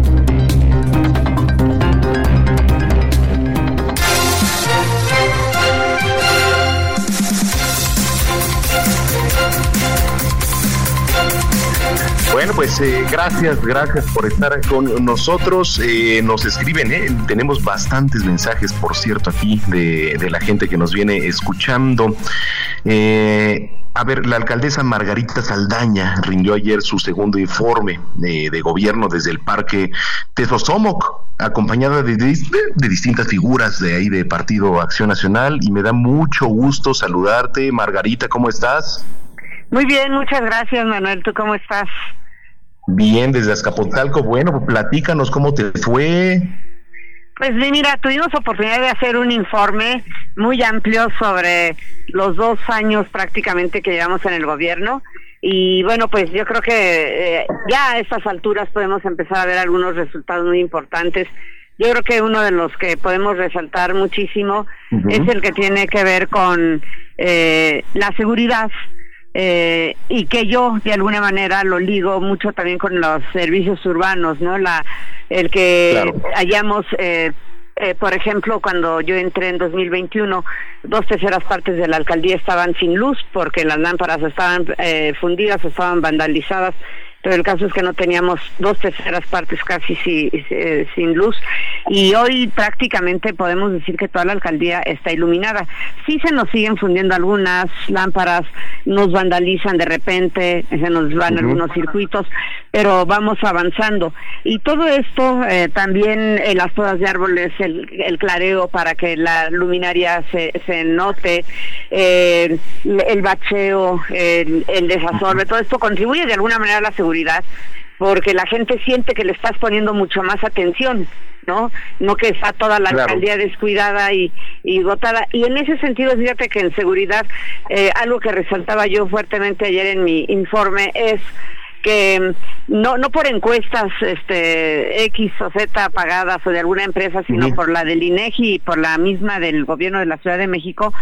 Bueno, pues eh, gracias, gracias por estar con nosotros. Eh, nos escriben, eh, tenemos bastantes mensajes, por cierto, aquí de, de la gente que nos viene escuchando. Eh, a ver, la alcaldesa Margarita Saldaña rindió ayer su segundo informe de, de gobierno desde el Parque Tezosomoc, acompañada de, dis- de distintas figuras de ahí de Partido Acción Nacional, y me da mucho gusto saludarte. Margarita, ¿cómo estás? Muy bien, muchas gracias Manuel. ¿Tú cómo estás? Bien, desde Azcapotzalco. Bueno, platícanos cómo te fue. Pues mira, tuvimos oportunidad de hacer un informe muy amplio sobre los dos años prácticamente que llevamos en el gobierno y bueno, pues yo creo que eh, ya a estas alturas podemos empezar a ver algunos resultados muy importantes. Yo creo que uno de los que podemos resaltar muchísimo es el que tiene que ver con eh, la seguridad eh, y que yo de alguna manera lo ligo mucho también con los servicios urbanos, ¿no? La, el que Claro. hayamos, eh, eh, por ejemplo, cuando yo entré en 2021, dos terceras partes de la alcaldía estaban sin luz porque las lámparas estaban eh, fundidas, estaban vandalizadas. Pero el caso es que no teníamos dos terceras partes casi si- eh, sin luz y hoy prácticamente podemos decir que toda la alcaldía está iluminada. Sí se nos siguen fundiendo algunas lámparas, nos vandalizan de repente, se nos van algunos circuitos, pero vamos avanzando. Y todo esto, eh, también eh, las podas de árboles, el, el clareo para que la luminaria se, se note, eh, el bacheo, el, el desasorbe, todo esto contribuye de alguna manera a la seguridad porque la gente siente que le estás poniendo mucho más atención, ¿no? No que está toda la Claro. alcaldía descuidada y, y gotada. Y en ese sentido, fíjate que en seguridad, eh, algo que resaltaba yo fuertemente ayer en mi informe es que mm, no no por encuestas este X o Z pagadas o de alguna empresa, sino por la del INEGI y por la misma del gobierno de la Ciudad de México,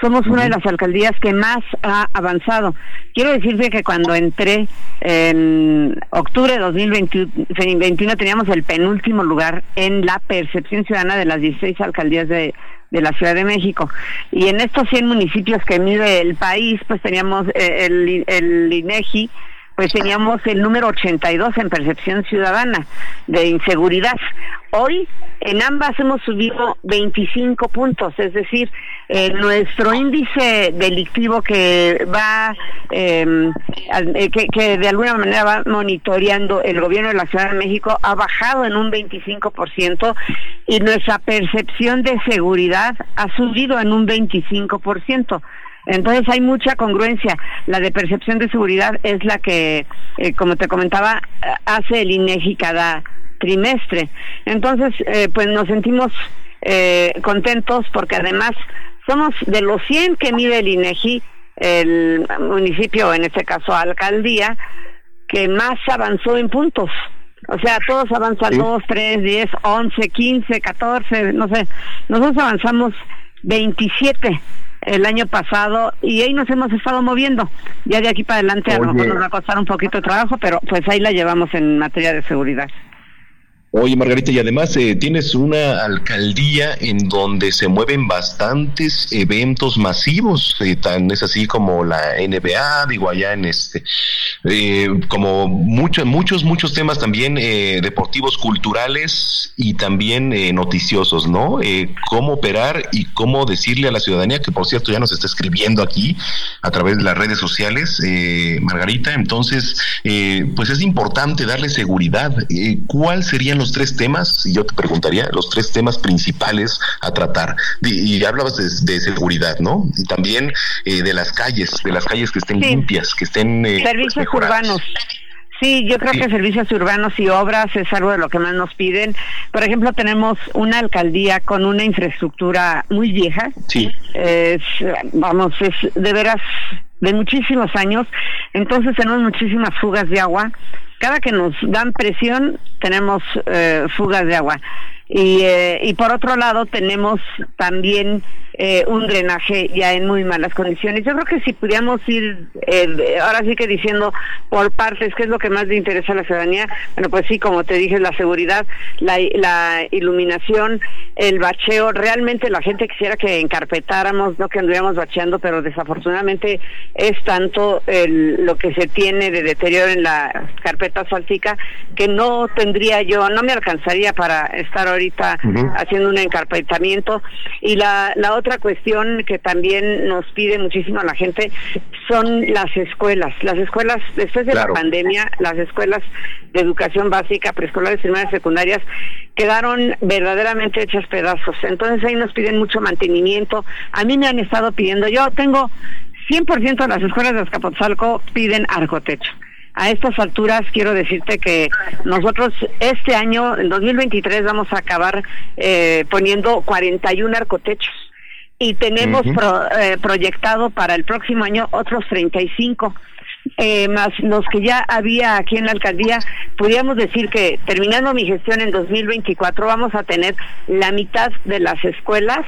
somos una de las alcaldías que más ha avanzado. Quiero decirte que cuando entré en octubre de 2021 teníamos el penúltimo lugar en la percepción ciudadana de las 16 alcaldías de de la Ciudad de México. Y en estos 100 municipios que mide el país, pues teníamos eh, el, el INEGI, pues teníamos el número 82 en percepción ciudadana de inseguridad. Hoy en ambas hemos subido 25 puntos, es decir, eh, nuestro índice delictivo que va, al- eh, que, que de alguna manera va monitoreando el gobierno de la Ciudad de México ha bajado en un 25% y nuestra percepción de seguridad ha subido en un 25%. Entonces hay mucha congruencia. La de percepción de seguridad es la que, eh, como te comentaba, eh, hace el INEGI cada trimestre. Entonces, eh, pues nos sentimos eh, contentos porque además somos de los 100 que mide el INEGI, el municipio, en este caso alcaldía, que más avanzó en puntos. O sea, todos avanzan Sí. 2, 3, 10, 11, 15, 14, no sé. Nosotros avanzamos 27 el año pasado y ahí nos hemos estado moviendo. Ya de aquí para adelante a lo mejor nos va a costar un poquito de trabajo, pero pues ahí la llevamos en materia de seguridad. Oye, Margarita, y además eh, tienes una alcaldía en donde se mueven bastantes eventos masivos, eh, tan es así como la NBA, digo allá en este, eh, como muchos, muchos, muchos temas también eh, deportivos, culturales y también eh, noticiosos, ¿no? Cómo operar y cómo decirle a la ciudadanía, que por cierto ya nos está escribiendo aquí a través de las redes sociales, Margarita, entonces, pues es importante darle seguridad. ¿Cuáles serían los tres temas? Y yo te preguntaría, los tres temas principales a tratar. Di- Y, hablabas de, de seguridad, ¿no? Y también eh, de las calles, de las calles que estén Sí. limpias, que estén eh, pues, Servicios urbanos. Sí, yo creo que servicios urbanos y obras es algo de lo que más nos piden. Por ejemplo, tenemos una alcaldía con una infraestructura muy vieja. Sí. Es, vamos, es de veras de muchísimos años. Entonces tenemos muchísimas fugas de agua. Cada que nos dan presión, tenemos eh, fugas de agua. Y, eh, y por otro lado, tenemos también eh, un drenaje ya en muy malas condiciones. Yo creo que si pudiéramos ir, eh, ahora sí que diciendo por partes, qué es lo que más le interesa a la ciudadanía, bueno, pues sí, como te dije, la seguridad, la, la iluminación, el bacheo. Realmente la gente quisiera que encarpetáramos, no que anduviéramos bacheando, pero desafortunadamente es tanto el, lo que se tiene de deterioro en la carpeta asfáltica que no tendría yo, no me alcanzaría para estar ahorita haciendo un encarpetamiento. Y la, la otra cuestión que también nos pide muchísimo la gente son las escuelas. Las escuelas, después de Claro. la pandemia, las escuelas de educación básica, preescolares, primarias, secundarias, quedaron verdaderamente hechas pedazos. Entonces ahí nos piden mucho mantenimiento. A mí me han estado pidiendo, yo tengo 100% de las escuelas de Azcapotzalco piden arcotecho. A estas alturas quiero decirte que nosotros este año, en 2023, vamos a acabar eh, poniendo 41 arcotechos y tenemos pro- eh, proyectado para el próximo año otros 35. Eh, más los que ya había aquí en la alcaldía, podríamos decir que terminando mi gestión en 2024 vamos a tener la mitad de las escuelas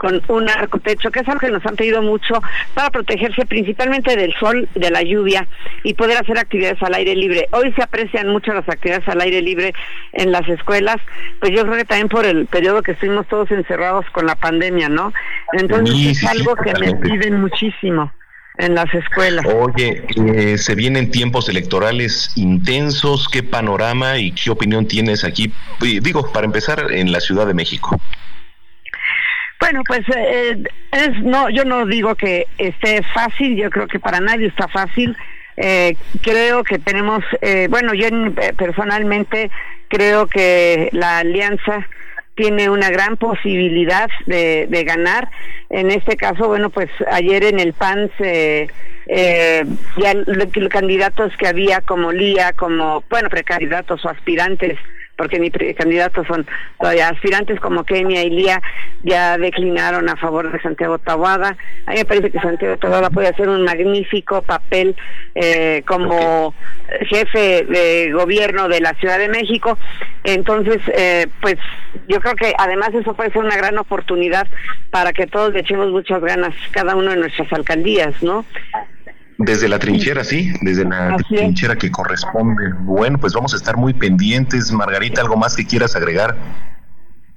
con un arcotecho, que es algo que nos han pedido mucho para protegerse principalmente del sol, de la lluvia y poder hacer actividades al aire libre. Hoy se aprecian mucho las actividades al aire libre en las escuelas, pues yo creo que también por el periodo que estuvimos todos encerrados con la pandemia, ¿no? Entonces Sí, es sí, algo que me piden muchísimo en las escuelas. Oye, eh, se vienen tiempos electorales intensos. ¿Qué panorama y qué opinión tienes aquí? Digo, para empezar, en la Ciudad de México. Bueno, pues eh, es no, yo no digo que esté fácil, yo creo que para nadie está fácil. Eh, creo que tenemos, eh, bueno, yo eh, personalmente creo que la alianza tiene una gran posibilidad de, de ganar. En este caso, bueno, pues ayer en el PAN se, eh, ya los candidatos que había como Lía, como, bueno, precandidatos o aspirantes porque ni precandidatos son todavía aspirantes como Kenia y Lía ya declinaron a favor de Santiago Taboada. A mí me parece que Santiago Taboada puede hacer un magnífico papel eh, como jefe de gobierno de la Ciudad de México. Entonces, eh, pues yo creo que además eso puede ser una gran oportunidad para que todos le echemos muchas ganas cada uno de nuestras alcaldías, ¿no? Desde la trinchera, sí, desde la Así es. trinchera que corresponde. Bueno, pues vamos a estar muy pendientes. Margarita, ¿algo más que quieras agregar?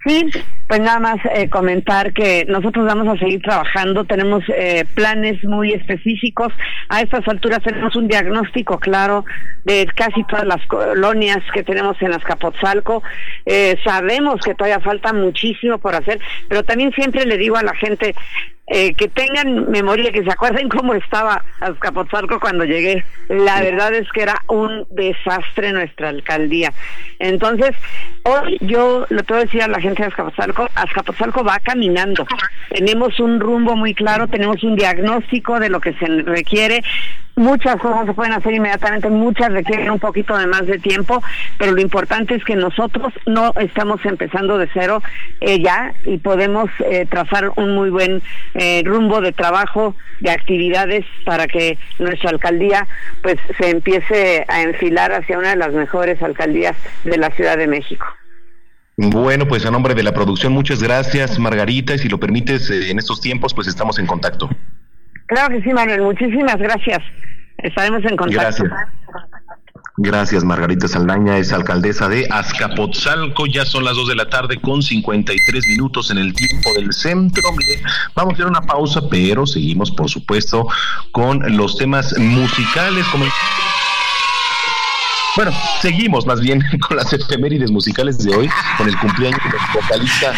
Sí, pues nada más eh, comentar que nosotros vamos a seguir trabajando, tenemos eh, planes muy específicos. A estas alturas tenemos un diagnóstico claro de casi todas las colonias que tenemos en Azcapotzalco. Eh, sabemos que todavía falta muchísimo por hacer, pero también siempre le digo a la gente eh, que tengan memoria, que se acuerden cómo estaba Azcapotzalco cuando llegué. La verdad es que era un desastre nuestra alcaldía. Entonces, hoy yo le puedo decir a la gente de Azcapotzalco, Azcapotzalco va caminando. Tenemos un rumbo muy claro, tenemos un diagnóstico de lo que se requiere. Muchas cosas se pueden hacer inmediatamente, muchas requieren un poquito de más de tiempo, pero lo importante es que nosotros no estamos empezando de cero eh, ya y podemos eh, trazar un muy buen eh, rumbo de trabajo, de actividades para que nuestra alcaldía pues se empiece a enfilar hacia una de las mejores alcaldías de la Ciudad de México. Bueno, pues a nombre de la producción, muchas gracias, Margarita, y si lo permites, eh, en estos tiempos, pues estamos en contacto. Claro que sí, Manuel, muchísimas gracias. Estaremos en contacto. Gracias. Gracias, Margarita Saldaña, es alcaldesa de Azcapotzalco. Ya son las 2 de la tarde con 53 minutos en el tiempo del centro. Vamos a hacer una pausa, pero seguimos, por supuesto, con los temas musicales. Bueno, seguimos más bien con las efemérides musicales de hoy, con el cumpleaños del vocalista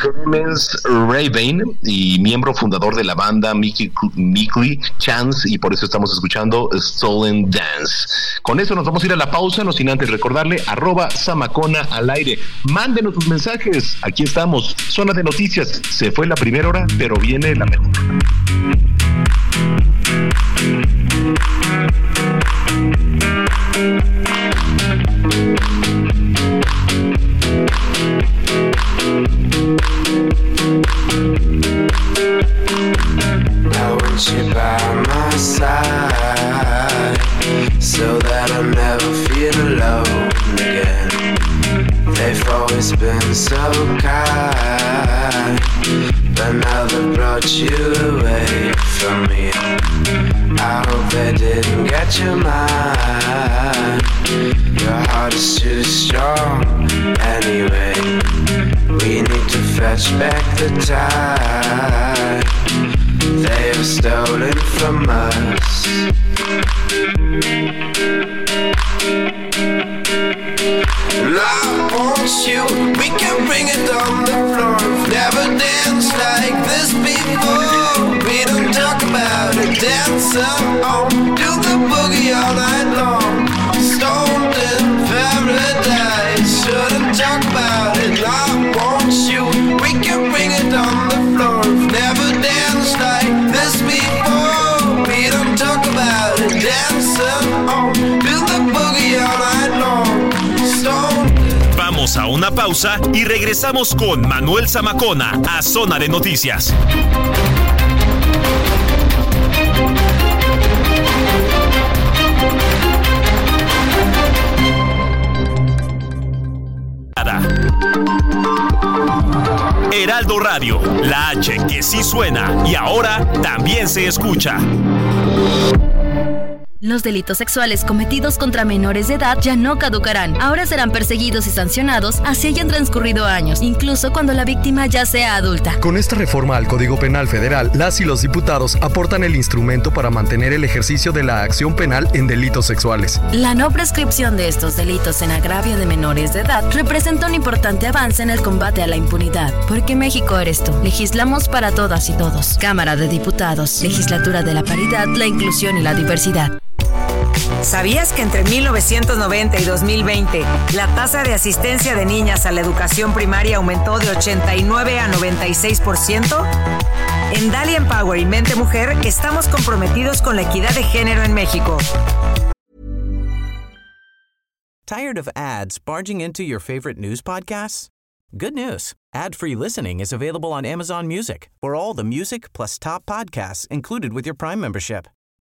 Clemens Raven y miembro fundador de la banda Mickey, Mickey Chance y por eso estamos escuchando Stolen Dance. Con eso nos vamos a ir a la pausa, no sin antes recordarle arroba Samacona al aire. Mándenos sus mensajes, aquí estamos, zona de noticias, se fue la primera hora, pero viene la mejor. You by my side so that I never feel alone again. They've always been so kind, but now they brought you away from me. I hope they didn't get your mind. Your heart is too strong anyway. We need to fetch back the time they have stolen from us. And I want you, we can bring it on the floor. Never danced like this before. We don't talk about it, dance on. Oh, do the boogie all night long. Stoned in paradise, shouldn't talk about it. I A una pausa y regresamos con Manuel Zamacona a Zona de Noticias. Heraldo Radio, la H que sí suena y ahora también se escucha. Los delitos sexuales cometidos contra menores de edad ya no caducarán. Ahora serán perseguidos y sancionados así hayan transcurrido años, incluso cuando la víctima ya sea adulta. Con esta reforma al Código Penal Federal, las y los diputados aportan el instrumento para mantener el ejercicio de la acción penal en delitos sexuales. La no prescripción de estos delitos en agravio de menores de edad representa un importante avance en el combate a la impunidad. Porque México eres tú. Legislamos para todas y todos. Cámara de Diputados, Legislatura de la Paridad, la Inclusión y la Diversidad. ¿Sabías que entre 1990 y 2020 la tasa de asistencia de niñas a la educación primaria aumentó de 89 a 96%? En Dalia Empower y Mente Mujer estamos comprometidos con la equidad de género en México. Tired of ads barging into your favorite news podcasts? Good news. Ad-free listening is available on Amazon Music for all the music plus top podcasts included with your Prime membership.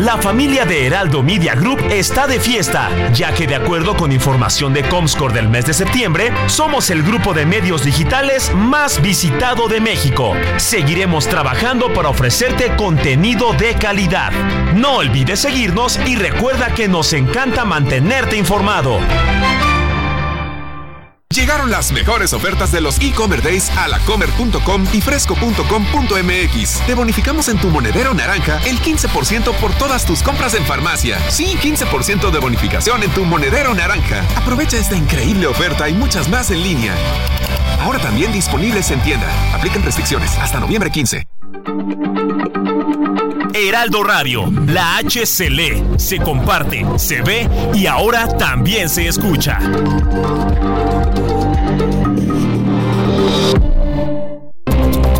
La familia de Heraldo Media Group está de fiesta, ya que de acuerdo con información de Comscore del mes de septiembre, somos el grupo de medios digitales más visitado de México. Seguiremos trabajando para ofrecerte contenido de calidad. No olvides seguirnos y recuerda que nos encanta mantenerte informado. Llegaron las mejores ofertas de los e-commerce days a lacomer.com y fresco.com.mx. Te bonificamos en tu monedero naranja el 15% por todas tus compras en farmacia. Sí, 15% de bonificación en tu monedero naranja. Aprovecha esta increíble oferta y muchas más en línea. Ahora también disponibles en tienda. Aplican restricciones hasta noviembre 15. Heraldo Radio, la H se lee, se comparte, se ve y ahora también se escucha.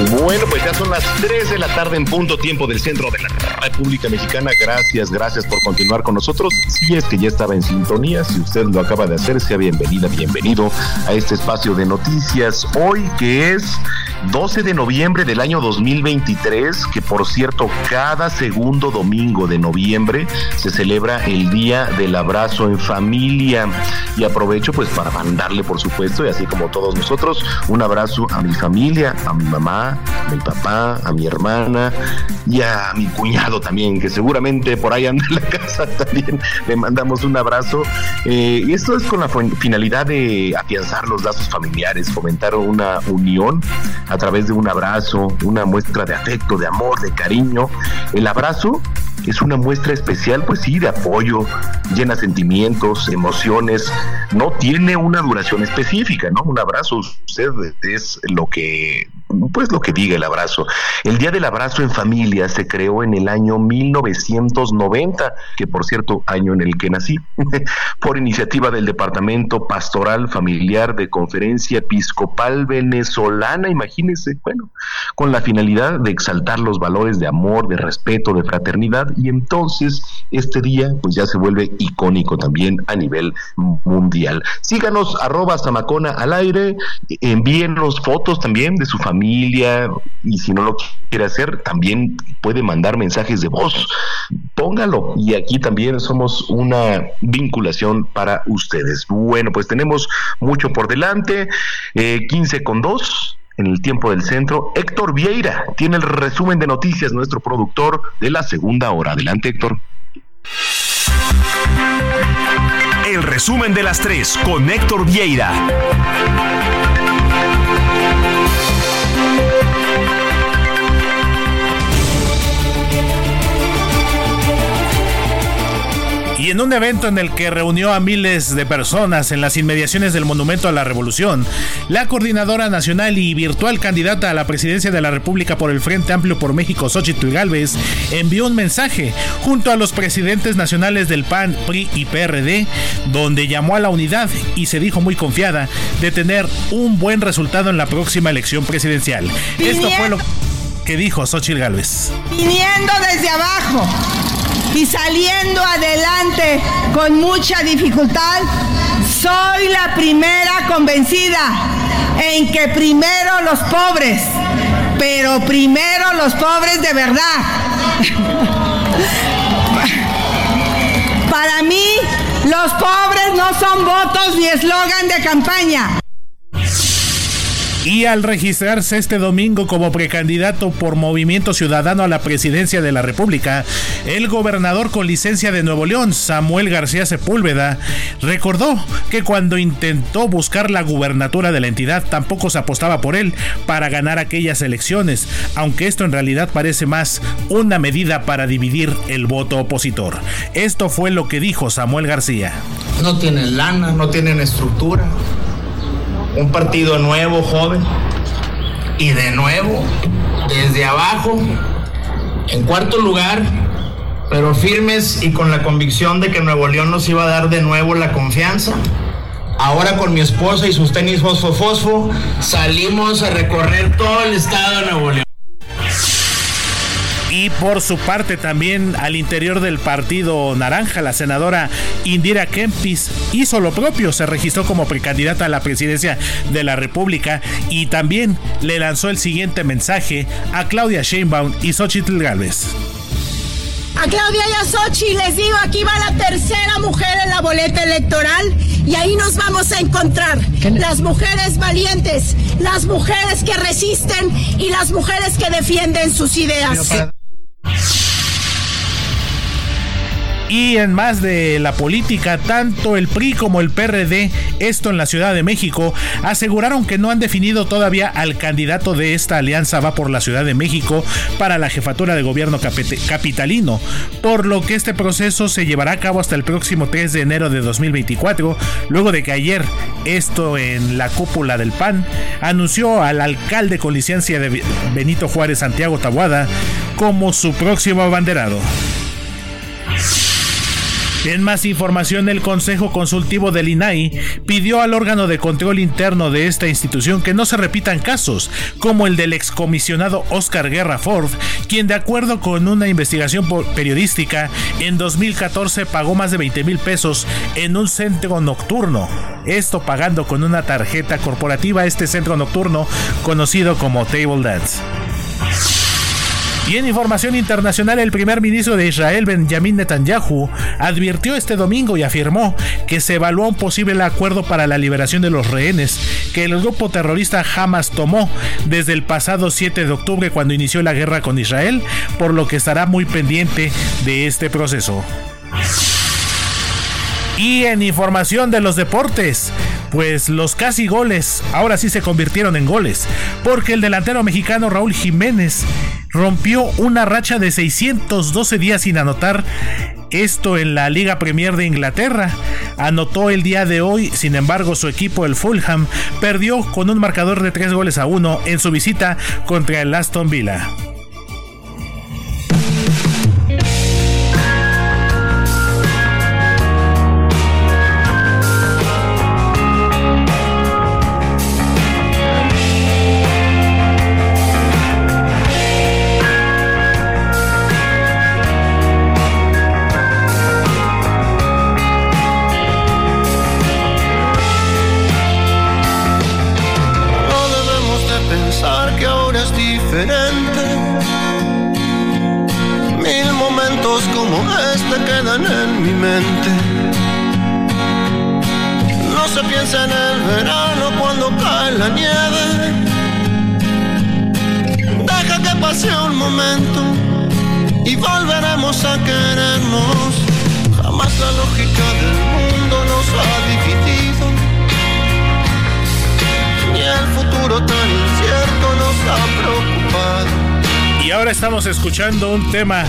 Bueno, pues ya son las 3 de la tarde en punto tiempo del centro de la República Mexicana. Gracias, gracias por continuar con nosotros. Si es que ya estaba en sintonía, si usted lo acaba de hacer, sea bienvenida, bienvenido a este espacio de noticias. Hoy que es 12 de noviembre del año 2023, que por cierto, cada segundo domingo de noviembre se celebra el Día del Abrazo en Familia. Y aprovecho pues para mandarle, por supuesto, y así como todos nosotros, un abrazo a mi familia, a mi mamá, a mi papá, a mi hermana y a mi cuñado también, que seguramente por ahí anda en la casa también. Le mandamos un abrazo. Eh, y esto es con la finalidad de afianzar los lazos familiares, fomentar una unión a través de un abrazo, una muestra de afecto, de amor, de cariño. El abrazo es una muestra especial, pues sí, de apoyo, llena sentimientos, emociones, no tiene una duración específica, ¿no? Un abrazo, usted es lo que, pues lo que diga el abrazo. El Día del Abrazo en Familia se creó en el año 1990, que por cierto, año en el que nací, por iniciativa del Departamento Pastoral Familiar de Conferencia Episcopal Venezolana, imagínense, bueno, con la finalidad de exaltar los valores de amor, de respeto, de fraternidad, y entonces este día pues ya se vuelve icónico también a nivel mundial. Síganos arroba Samacona al aire, envíenos fotos también de su familia y si no lo quiere hacer también puede mandar mensajes de voz. Póngalo y aquí también somos una vinculación para ustedes. Bueno, pues tenemos mucho por delante, eh, 15 con 2 en el tiempo del centro. Héctor Vieira tiene el resumen de noticias, nuestro productor de la segunda hora. Adelante, Héctor. El resumen de las tres con Héctor Vieira. Y en un evento en el que reunió a miles de personas en las inmediaciones del Monumento a la Revolución, la coordinadora nacional y virtual candidata a la presidencia de la República por el Frente Amplio por México, Xochitl Gálvez, envió un mensaje junto a los presidentes nacionales del PAN, PRI y PRD, donde llamó a la unidad y se dijo muy confiada de tener un buen resultado en la próxima elección presidencial. Esto fue lo que dijo Xochitl Gálvez. viniendo desde abajo y saliendo adelante con mucha dificultad, soy la primera convencida en que primero los pobres, pero primero los pobres de verdad. Para mí, los pobres no son votos ni eslogan de campaña. Y al registrarse este domingo como precandidato por Movimiento Ciudadano a la presidencia de la República, el gobernador con licencia de Nuevo León, Samuel García Sepúlveda, recordó que cuando intentó buscar la gubernatura de la entidad tampoco se apostaba por él para ganar aquellas elecciones, aunque esto en realidad parece más una medida para dividir el voto opositor. Esto fue lo que dijo Samuel García. No tienen lana, no tienen estructura un partido nuevo, joven, y de nuevo, desde abajo, en cuarto lugar, pero firmes y con la convicción de que Nuevo León nos iba a dar de nuevo la confianza. Ahora con mi esposa y sus tenis fosfo fosfo salimos a recorrer todo el estado de Nuevo León. Y por su parte también al interior del partido naranja, la senadora Indira Kempis hizo lo propio, se registró como precandidata a la presidencia de la República y también le lanzó el siguiente mensaje a Claudia Sheinbaum y Xochitl Gálvez. A Claudia y a Xochitl les digo, aquí va la tercera mujer en la boleta electoral y ahí nos vamos a encontrar. Las mujeres valientes, las mujeres que resisten y las mujeres que defienden sus ideas. you Y en más de la política, tanto el PRI como el PRD, esto en la Ciudad de México, aseguraron que no han definido todavía al candidato de esta alianza va por la Ciudad de México para la jefatura de gobierno capitalino, por lo que este proceso se llevará a cabo hasta el próximo 3 de enero de 2024, luego de que ayer, esto en la cúpula del PAN, anunció al alcalde con licencia de Benito Juárez Santiago Tabuada como su próximo abanderado. En más información, el Consejo Consultivo del INAI pidió al órgano de control interno de esta institución que no se repitan casos como el del excomisionado Oscar Guerra Ford, quien de acuerdo con una investigación periodística en 2014 pagó más de 20 mil pesos en un centro nocturno. Esto pagando con una tarjeta corporativa este centro nocturno conocido como Table Dance. Y en información internacional, el primer ministro de Israel, Benjamin Netanyahu, advirtió este domingo y afirmó que se evaluó un posible acuerdo para la liberación de los rehenes que el grupo terrorista Hamas tomó desde el pasado 7 de octubre cuando inició la guerra con Israel, por lo que estará muy pendiente de este proceso. Y en información de los deportes, pues los casi goles ahora sí se convirtieron en goles, porque el delantero mexicano Raúl Jiménez rompió una racha de 612 días sin anotar. Esto en la Liga Premier de Inglaterra. Anotó el día de hoy, sin embargo, su equipo, el Fulham, perdió con un marcador de 3 goles a 1 en su visita contra el Aston Villa. Escuchando un tema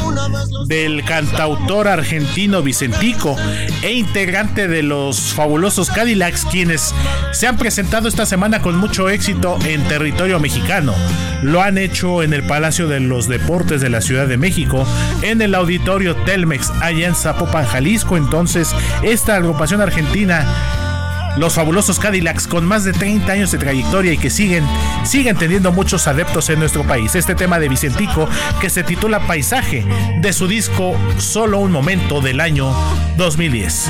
del cantautor argentino Vicentico e integrante de los fabulosos Cadillacs, quienes se han presentado esta semana con mucho éxito en territorio mexicano. Lo han hecho en el Palacio de los Deportes de la Ciudad de México, en el Auditorio Telmex allá en Zapopan, Jalisco. Entonces, esta agrupación argentina los fabulosos Cadillacs con más de 30 años de trayectoria y que siguen, siguen teniendo muchos adeptos en nuestro país. Este tema de Vicentico que se titula Paisaje de su disco Solo un momento del año 2010.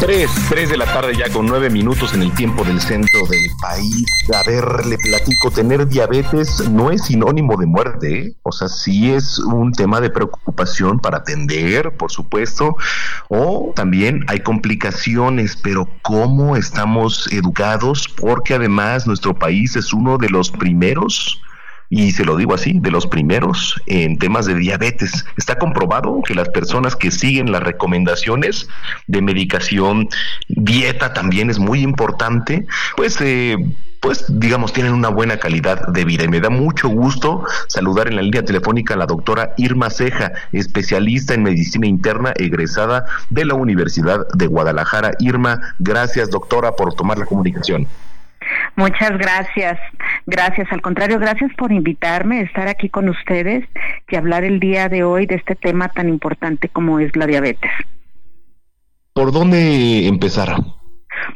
Tres, tres de la tarde ya con nueve minutos en el tiempo del centro del país. A ver, le platico, tener diabetes no es sinónimo de muerte, ¿eh? o sea, sí es un tema de preocupación para atender, por supuesto, o también hay complicaciones, pero ¿cómo estamos educados? Porque además nuestro país es uno de los primeros y se lo digo así, de los primeros en temas de diabetes. Está comprobado que las personas que siguen las recomendaciones de medicación, dieta también es muy importante, pues eh, pues digamos tienen una buena calidad de vida y me da mucho gusto saludar en la línea telefónica a la doctora Irma Ceja, especialista en medicina interna egresada de la Universidad de Guadalajara. Irma, gracias doctora por tomar la comunicación. Muchas gracias. Gracias. Al contrario, gracias por invitarme a estar aquí con ustedes y hablar el día de hoy de este tema tan importante como es la diabetes. ¿Por dónde empezar?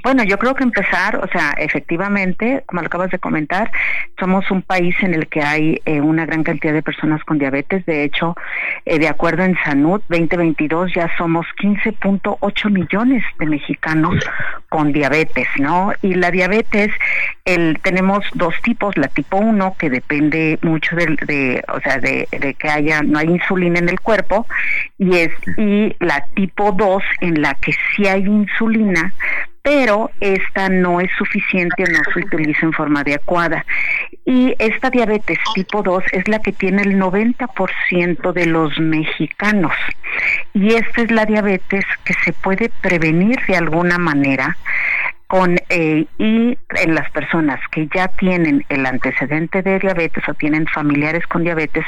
Bueno, yo creo que empezar, o sea, efectivamente, como lo acabas de comentar, somos un país en el que hay eh, una gran cantidad de personas con diabetes. De hecho, eh, de acuerdo en Sanud 2022 ya somos 15.8 millones de mexicanos con diabetes, ¿no? Y la diabetes, el, tenemos dos tipos, la tipo 1 que depende mucho de, de o sea, de, de que haya no hay insulina en el cuerpo y es y la tipo 2 en la que sí hay insulina, pero esta no es suficiente no se utiliza en forma adecuada. Y esta diabetes tipo 2 es la que tiene el 90% de los mexicanos. Y esta es la diabetes que se puede prevenir de alguna manera con eh, y en las personas que ya tienen el antecedente de diabetes o tienen familiares con diabetes,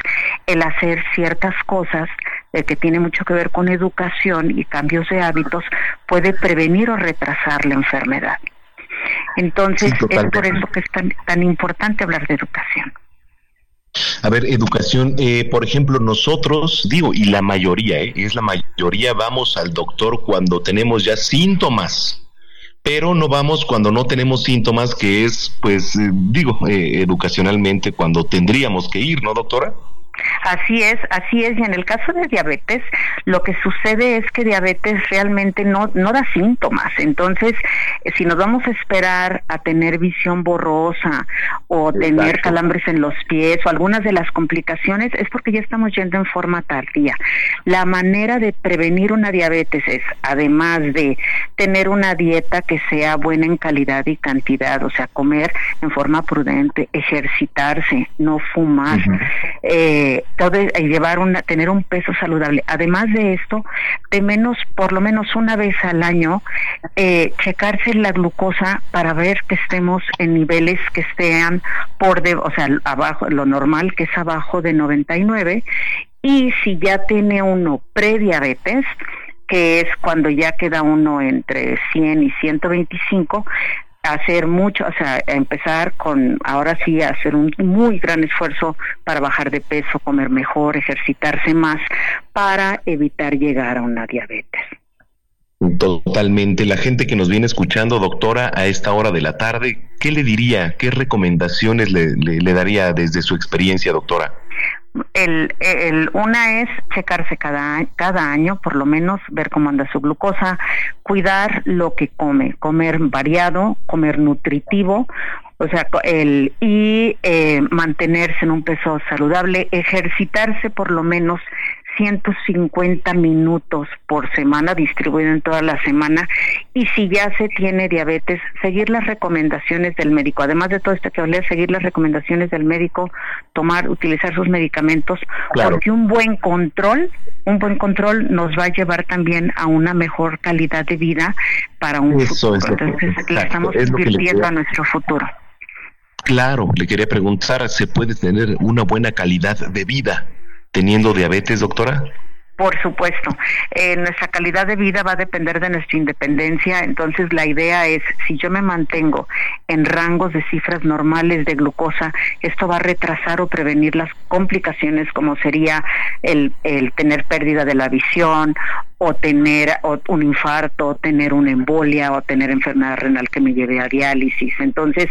el hacer ciertas cosas eh, que tiene mucho que ver con educación y cambios de hábitos puede prevenir o retrasar la enfermedad. Entonces, es por eso que es tan, tan importante hablar de educación. A ver, educación, eh, por ejemplo, nosotros, digo, y la mayoría, eh, es la mayoría, vamos al doctor cuando tenemos ya síntomas pero no vamos cuando no tenemos síntomas, que es, pues, eh, digo, eh, educacionalmente cuando tendríamos que ir, ¿no, doctora? Así es, así es. Y en el caso de diabetes, lo que sucede es que diabetes realmente no, no da síntomas. Entonces, eh, si nos vamos a esperar a tener visión borrosa o tener calambres en los pies o algunas de las complicaciones, es porque ya estamos yendo en forma tardía. La manera de prevenir una diabetes es, además de tener una dieta que sea buena en calidad y cantidad, o sea, comer en forma prudente, ejercitarse, no fumar, eh, todo, eh, llevar una, tener un peso saludable. Además de esto, de menos, por lo menos una vez al año, eh, checarse la glucosa para ver que estemos en niveles que estén por, de, o sea, abajo, lo normal que es abajo de 99 y si ya tiene uno prediabetes, que es cuando ya queda uno entre 100 y 125, hacer mucho, o sea, empezar con, ahora sí, hacer un muy gran esfuerzo para bajar de peso, comer mejor, ejercitarse más, para evitar llegar a una diabetes. Totalmente. La gente que nos viene escuchando, doctora, a esta hora de la tarde, ¿qué le diría? ¿Qué recomendaciones le, le, daría desde su experiencia, doctora? El, el, una es checarse cada, cada año, por lo menos ver cómo anda su glucosa, cuidar lo que come, comer variado, comer nutritivo, o sea, el, y eh, mantenerse en un peso saludable, ejercitarse por lo menos 150 minutos por semana, distribuido en toda la semana, y si ya se tiene diabetes, seguir las recomendaciones del médico. Además de todo esto que hablé, seguir las recomendaciones del médico, tomar, utilizar sus medicamentos, porque un buen control, un buen control nos va a llevar también a una mejor calidad de vida para un futuro. Entonces, le estamos invirtiendo a nuestro futuro. Claro, le quería preguntar, ¿se puede tener una buena calidad de vida teniendo diabetes, doctora? Por supuesto, eh, nuestra calidad de vida va a depender de nuestra independencia, entonces la idea es, si yo me mantengo en rangos de cifras normales de glucosa, esto va a retrasar o prevenir las complicaciones como sería el, el tener pérdida de la visión o tener o un infarto, o tener una embolia o tener enfermedad renal que me lleve a diálisis. Entonces,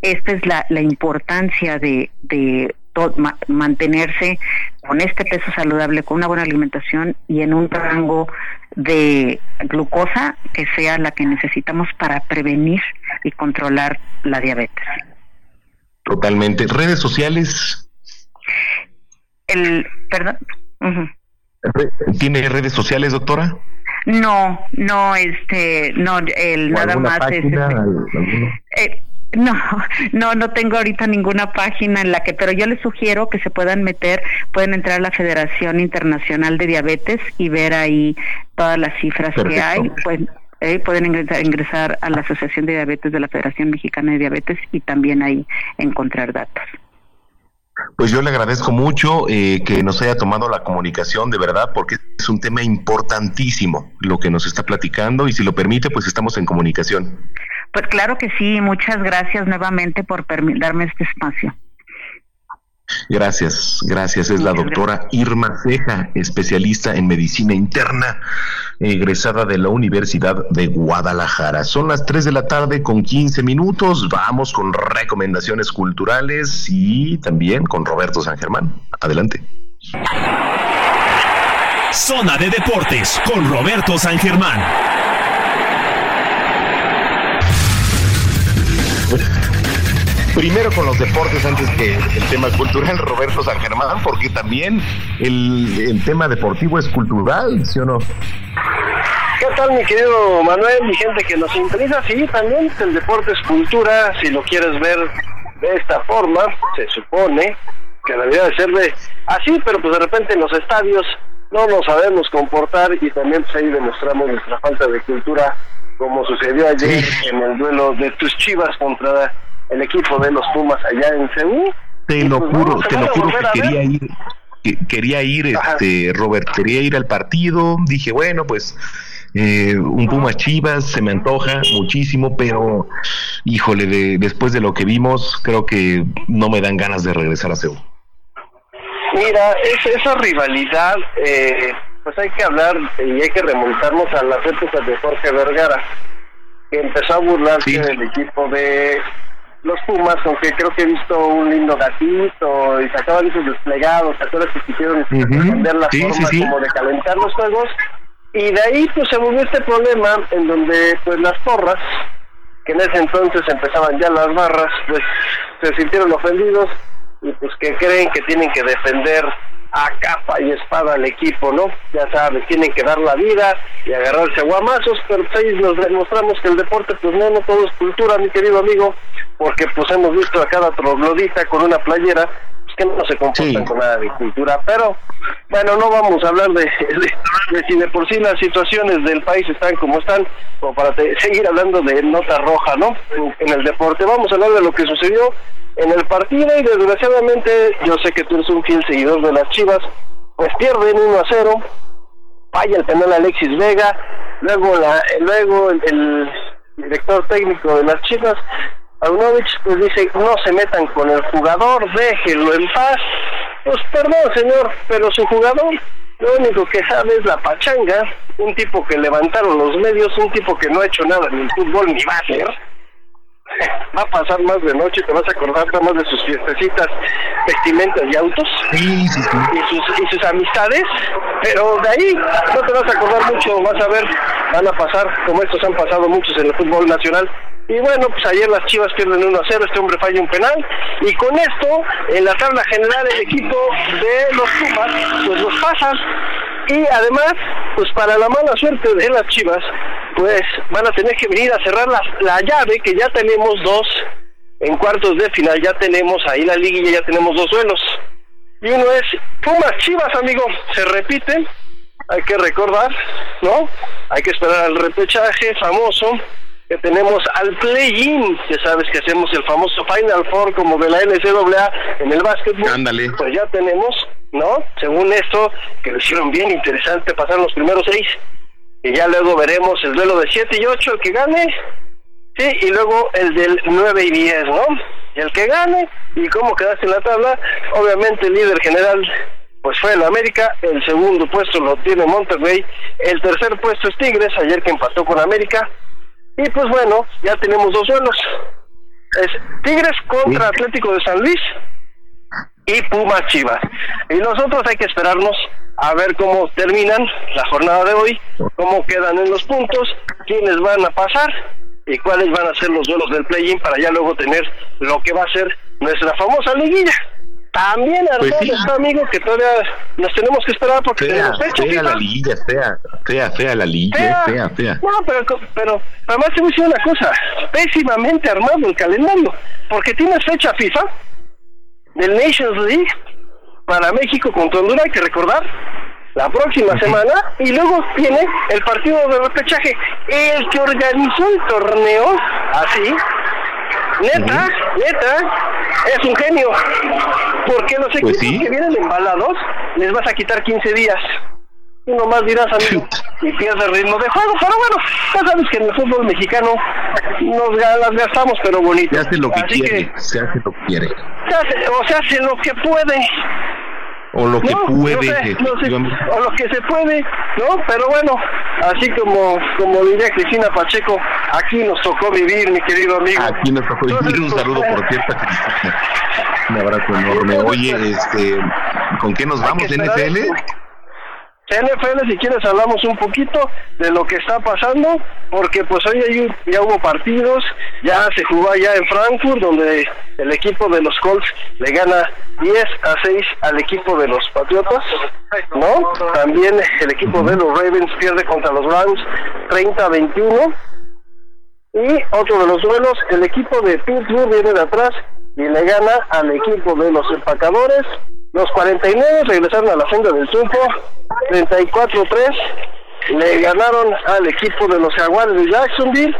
esta es la, la importancia de, de ma mantenerse con este peso saludable, con una buena alimentación y en un rango de glucosa que sea la que necesitamos para prevenir y controlar la diabetes. Totalmente. ¿Redes sociales? El, perdón. Uh -huh. ¿Tiene redes sociales, doctora? No, no, este, no, el nada más página, es. Eh, no, no, no tengo ahorita ninguna página en la que, pero yo les sugiero que se puedan meter, pueden entrar a la Federación Internacional de Diabetes y ver ahí todas las cifras Perfecto. que hay. Pues, eh, pueden ingresar, ingresar a la Asociación de Diabetes de la Federación Mexicana de Diabetes y también ahí encontrar datos. Pues yo le agradezco mucho eh, que nos haya tomado la comunicación, de verdad, porque es un tema importantísimo lo que nos está platicando y si lo permite, pues estamos en comunicación. Pues claro que sí, muchas gracias nuevamente por darme este espacio. Gracias, gracias. Es la doctora Irma Ceja, especialista en medicina interna, egresada de la Universidad de Guadalajara. Son las 3 de la tarde con 15 minutos. Vamos con recomendaciones culturales y también con Roberto San Germán. Adelante. Zona de Deportes con Roberto San Germán. Primero con los deportes antes que el tema cultural, Roberto San Germán, porque también el, el tema deportivo es cultural, ¿sí o no? ¿Qué tal, mi querido Manuel? Mi gente que nos sintoniza, sí, también el deporte es cultura, si lo quieres ver de esta forma, se supone que debería de ser de así, pero pues de repente en los estadios no nos sabemos comportar y también pues ahí demostramos nuestra falta de cultura, como sucedió ayer en el duelo de tus chivas contra el equipo de los Pumas allá en Seúl. Te lo pues juro, vamos a te lo juro que ver. quería ir, que- quería ir, este, Robert, quería ir al partido, dije, bueno, pues eh, un Puma Chivas se me antoja muchísimo, pero híjole, de- después de lo que vimos, creo que no me dan ganas de regresar a Seúl. Mira, es- esa rivalidad, eh, pues hay que hablar y hay que remontarnos a las épocas de Jorge Vergara, que empezó a burlarse del equipo de los Pumas, aunque creo que he visto un lindo gatito y sacaban esos desplegados, ¿te acuerdas que quisieron Ujú. cambiar la Sí, forma sí, sí. como de calentar los juegos? Y de ahí pues se volvió este problema en donde pues las porras, que en ese entonces empezaban ya las barras, pues se sintieron ofendidos y pues que creen que tienen que defender a capa y espada al equipo, ¿no? Ya sabes, tienen que dar la vida y agarrarse a guamazos, pero pues ahí nos demostramos que el deporte, pues no, no todo es cultura, mi querido amigo, porque pues hemos visto a cada troglodita con una playera, que no se comportan con nada de cultura, pero bueno, no vamos a hablar de, de, de si de por sí las situaciones del país están como están, como para te- seguir hablando de nota roja, ¿no? En, en el deporte, vamos a hablar de lo que sucedió en el partido y desgraciadamente yo sé que tú eres un fiel seguidor de las Chivas, pues pierden 1 a 0, falla el penal Alexis Vega, luego la luego el, el director técnico de las Chivas Paunovic pues dice no se metan con el jugador, déjenlo en paz. Pues perdón señor, pero su jugador lo único que sabe es la pachanga, un tipo que levantaron los medios, un tipo que no ha hecho nada ni en fútbol ni va a hacer. Va a pasar más de noche, te vas a acordar nada más de sus fiestecitas, vestimentas y autos y, sus, y sus amistades, pero de ahí no te vas a acordar mucho, vas a ver, van a pasar como estos han pasado muchos en el fútbol nacional. Y bueno, pues ayer las Chivas pierden 1 a 0, este hombre falla un penal, y con esto, en la tabla general, el equipo de los Pumas, pues los pasan, y además, pues para la mala suerte de las Chivas, pues van a tener que venir a cerrar la, la llave, que ya tenemos dos en cuartos de final, ya tenemos ahí la liguilla, ya tenemos dos duelos. Y uno es Pumas Chivas, amigo, se repiten, hay que recordar, ¿no? Hay que esperar al repechaje famoso que tenemos al play-in, ya sabes que hacemos el famoso Final Four como de la NCAA en el básquetbol. Ándale. Pues ya tenemos, ¿no? Según esto, que lo hicieron bien interesante, pasaron los primeros seis y ya luego veremos el duelo de 7 y 8, el que gane, sí, y luego el del 9 y 10, ¿no? Y el que gane, y cómo quedaste en la tabla, obviamente el líder general pues fue el América, el segundo puesto lo tiene Monterrey, el tercer puesto es Tigres, ayer que empató con América, y pues bueno, ya tenemos dos duelos, es Tigres contra Atlético de San Luis, y Pumas Chivas. Y nosotros hay que esperarnos a ver cómo terminan la jornada de hoy, cómo quedan en los puntos, quiénes van a pasar y cuáles van a ser los duelos del play-in para ya luego tener lo que va a ser nuestra famosa liguilla. También, Pues sí. está amigo, que todavía nos tenemos que esperar porque Fea, tenemos fecha. fea la liguilla, fea, fea, fea la liguilla, Fea. fea, fea. No, pero, pero además te voy a decir una cosa, pésimamente armado el calendario, porque tienes fecha FIFA del Nations League para México contra Honduras, hay que recordar, la próxima semana, y luego tiene el partido de repechaje, el que organizó el torneo, así, neta, neta, es un genio, porque los equipos que vienen embalados les vas a quitar 15 días. Tú nomás dirás, amigo, y pierdes ritmo de juego. Pero bueno, ya sabes que en el fútbol mexicano nos las gastamos, pero bonito. Se hace lo que Así quiere, se hace lo que quiere. Se hace, o se hace lo que puede. O lo que puede. no sé, no sé, efectivamente. o lo que se puede, ¿no? Pero bueno, así como como diría Cristina Pacheco, aquí nos tocó vivir, mi querido amigo. Aquí nos tocó vivir. Un saludo, por cierto, a Cristina. Un abrazo enorme. Oye, este, ¿con qué nos vamos, NFL? NFL, si quieres hablamos un poquito de lo que está pasando, porque pues hoy ya hubo partidos, ya se jugó allá en Frankfurt, donde el equipo de los Colts le gana 10 a 6 al equipo de los Patriotas, ¿no? También el equipo de los Ravens pierde contra los Browns 30 a 21. Y otro de los duelos, el equipo de Pittsburgh viene de atrás y le gana al equipo de los empacadores. Los 49 regresaron a la senda del triunfo, 34-3. Le ganaron al equipo de los Jaguares de Jacksonville.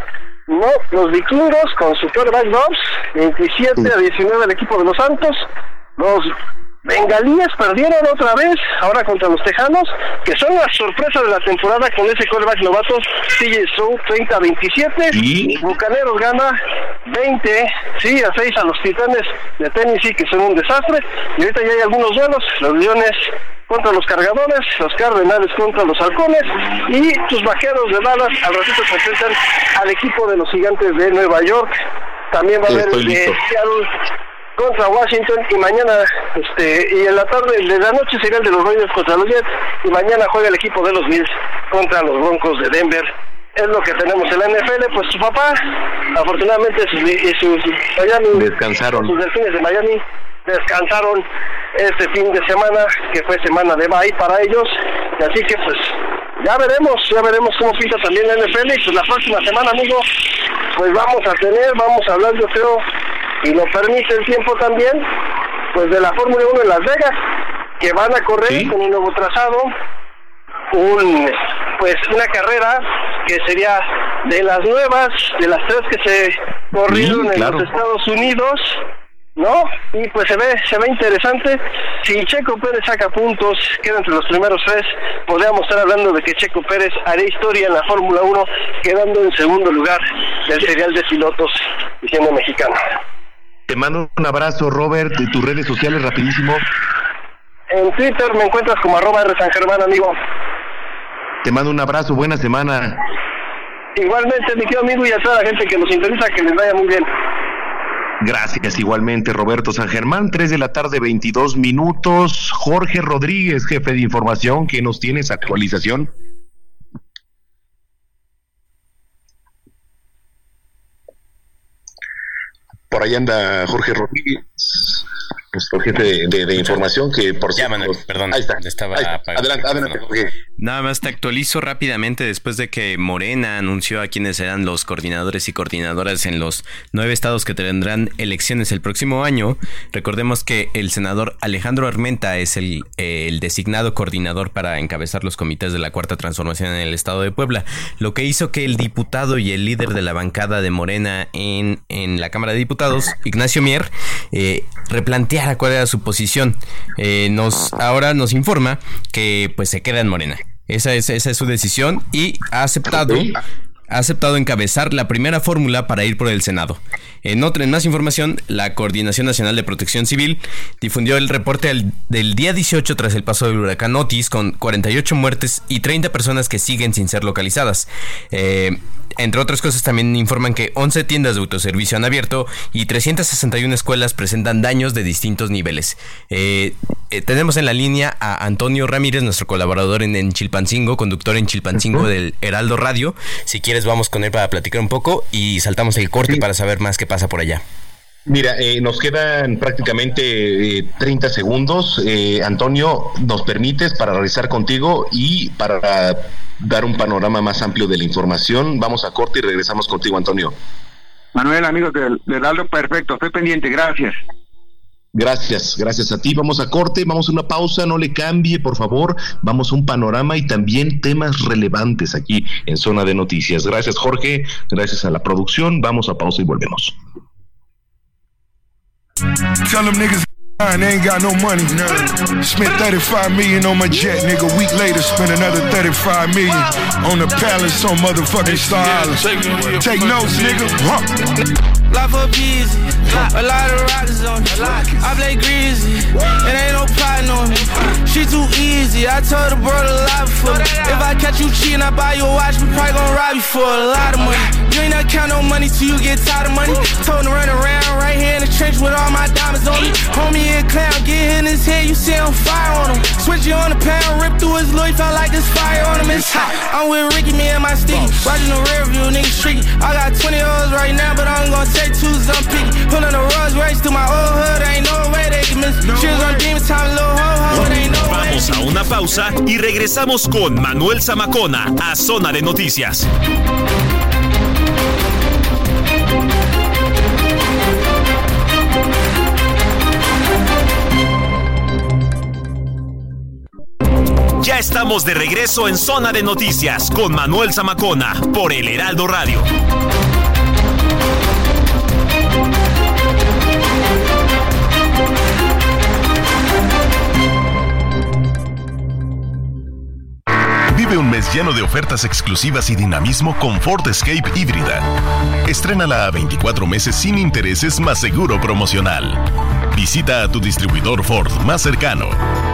No, los vikingos con su quarterback Dobbs, 27 a 19 al equipo de los Santos. Los bengalíes perdieron otra vez, ahora contra los Tejanos, que son la sorpresa de la temporada con ese quarterback novato, CJ Stroud, 30 a 27. ¿Y? Bucaneros gana 20, sí, a 6 a los Titanes de Tennessee, que son un desastre. Y ahorita ya hay algunos duelos, los Leones contra los Cargadores, los Cardenales contra los Halcones y tus Vaqueros de Dallas al ratito se enfrentan al equipo de los Gigantes de Nueva York. También va a haber el de listo. Seattle contra Washington y mañana este y en la tarde de la noche será el de los Raiders contra los Jets y mañana juega el equipo de los Bills contra los Broncos de Denver es lo que tenemos en la NFL pues su papá afortunadamente sus, y sus Miami Descansaron. sus delfines de Miami descansaron este fin de semana que fue semana de bye para ellos y así que pues ya veremos ya veremos cómo pinta también la NFL y pues la próxima semana amigo pues vamos a tener vamos a hablar yo creo y lo permite el tiempo también, pues de la Fórmula 1 en Las Vegas, que van a correr con un nuevo trazado, un pues una carrera que sería de las nuevas, de las tres que se corrieron Sí, claro. en los Estados Unidos, ¿no? Y pues se ve, se ve interesante. Si Checo Pérez saca puntos, queda entre los primeros tres, podríamos estar hablando de que Checo Pérez haría historia en la Fórmula 1, quedando en segundo lugar del serial de pilotos, diciendo mexicano. Te mando un abrazo, Robert, de tus redes sociales, rapidísimo. En Twitter me encuentras como arroba R San Germán, amigo. Te mando un abrazo, buena semana. Igualmente, mi querido amigo, y a toda la gente que nos interesa, que les vaya muy bien. Gracias igualmente, Roberto San Germán. 3 de la tarde, 22 minutos. Jorge Rodríguez, jefe de información, que nos tienes actualización. Por ahí anda Jorge Rodríguez, nuestro jefe de, de- de información, que por Ya, cierto- Manuel, perdón. Ahí está. Estaba ahí está. apagado Adelante, el adelante. Nada más te actualizo rápidamente después de que Morena anunció a quienes serán los coordinadores y coordinadoras en los nueve estados que tendrán elecciones el próximo año. Recordemos que el senador Alejandro Armenta es el, eh, el designado coordinador para encabezar los comités de la Cuarta Transformación en el estado de Puebla, lo que hizo que el diputado y el líder de la bancada de Morena en, en la Cámara de Diputados, Ignacio Mier, eh, replanteara cuál era su posición. Eh, nos, ahora nos informa que pues se queda en Morena. Esa es, esa es su decisión y ha aceptado, ha aceptado encabezar la primera fórmula para ir por el Senado. En otra, en más información, la Coordinación Nacional de Protección Civil difundió el reporte del, del día 18 tras el paso del huracán Otis con 48 muertes y 30 personas que siguen sin ser localizadas. Eh, entre otras cosas, también informan que 11 tiendas de autoservicio han abierto y 361 escuelas presentan daños de distintos niveles. Eh, eh, tenemos en la línea a Antonio Ramírez, nuestro colaborador en, en Chilpancingo, conductor en Chilpancingo del Heraldo Radio. Si quieres, vamos con él para platicar un poco y saltamos el corte para saber más qué pasa por allá. Mira, eh, nos quedan prácticamente eh, 30 segundos. Eh, Antonio, ¿nos permites para realizar contigo y para dar un panorama más amplio de la información? Vamos a corte y regresamos contigo, Antonio. Manuel, amigo del de Heraldo, perfecto, estoy pendiente, gracias. Gracias, gracias a ti. Vamos a corte, vamos a una pausa, no le cambie, por favor. Vamos a un panorama y también temas relevantes aquí en Zona de Noticias. Gracias, Jorge. Gracias a la producción. Vamos a pausa y volvemos. Tell I ain't got no money. Spent 35 million on my jet, nigga. Week later, spent another 35 million on the palace on motherfucking Star Island. Take notes, nigga. Huh. Life up easy, a lot of rockets on me. I play greasy, it ain't no plotting on me. She too easy, I told the bro to lie for me. If I catch you cheating, I buy you a watch, we probably gon' rob you for a lot of money. You ain't not count no money till you get tired of money. Told him to run around right here in the trench with all my diamonds on me. Homie and clown, get in his head, you see on fire on him. Switch you on the pound, rip through his loot, felt like this fire on him. It's hot. I'm with Ricky, me and my sticky. Watching the rear view, nigga streaky. I got 20 O's right now, but I'm gonna take two, I'm picky. Pulling the through my old hood, ain't no way they can miss. Cheers on demons, time, little ho ho, it ain't no way. Vamos a una pausa y regresamos con Manuel Zamacona a Zona de Noticias. Ya estamos de regreso en Zona de Noticias con Manuel Zamacona por El Heraldo Radio. Vive un mes lleno de ofertas exclusivas y dinamismo con Ford Escape híbrida. Estrénala a 24 meses sin intereses más seguro promocional. Visita a tu distribuidor Ford más cercano.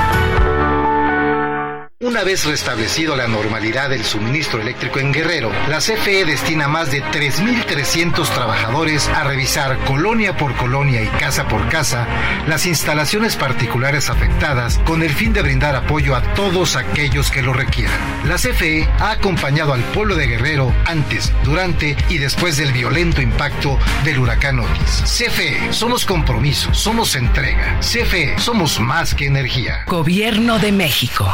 Una vez restablecido la normalidad del suministro eléctrico en Guerrero, la CFE destina más de 3.300 trabajadores a revisar colonia por colonia y casa por casa las instalaciones particulares afectadas con el fin de brindar apoyo a todos aquellos que lo requieran. La CFE ha acompañado al pueblo de Guerrero antes, durante y después del violento impacto del huracán Otis. CFE, somos compromiso, somos entrega. CFE, somos más que energía. Gobierno de México.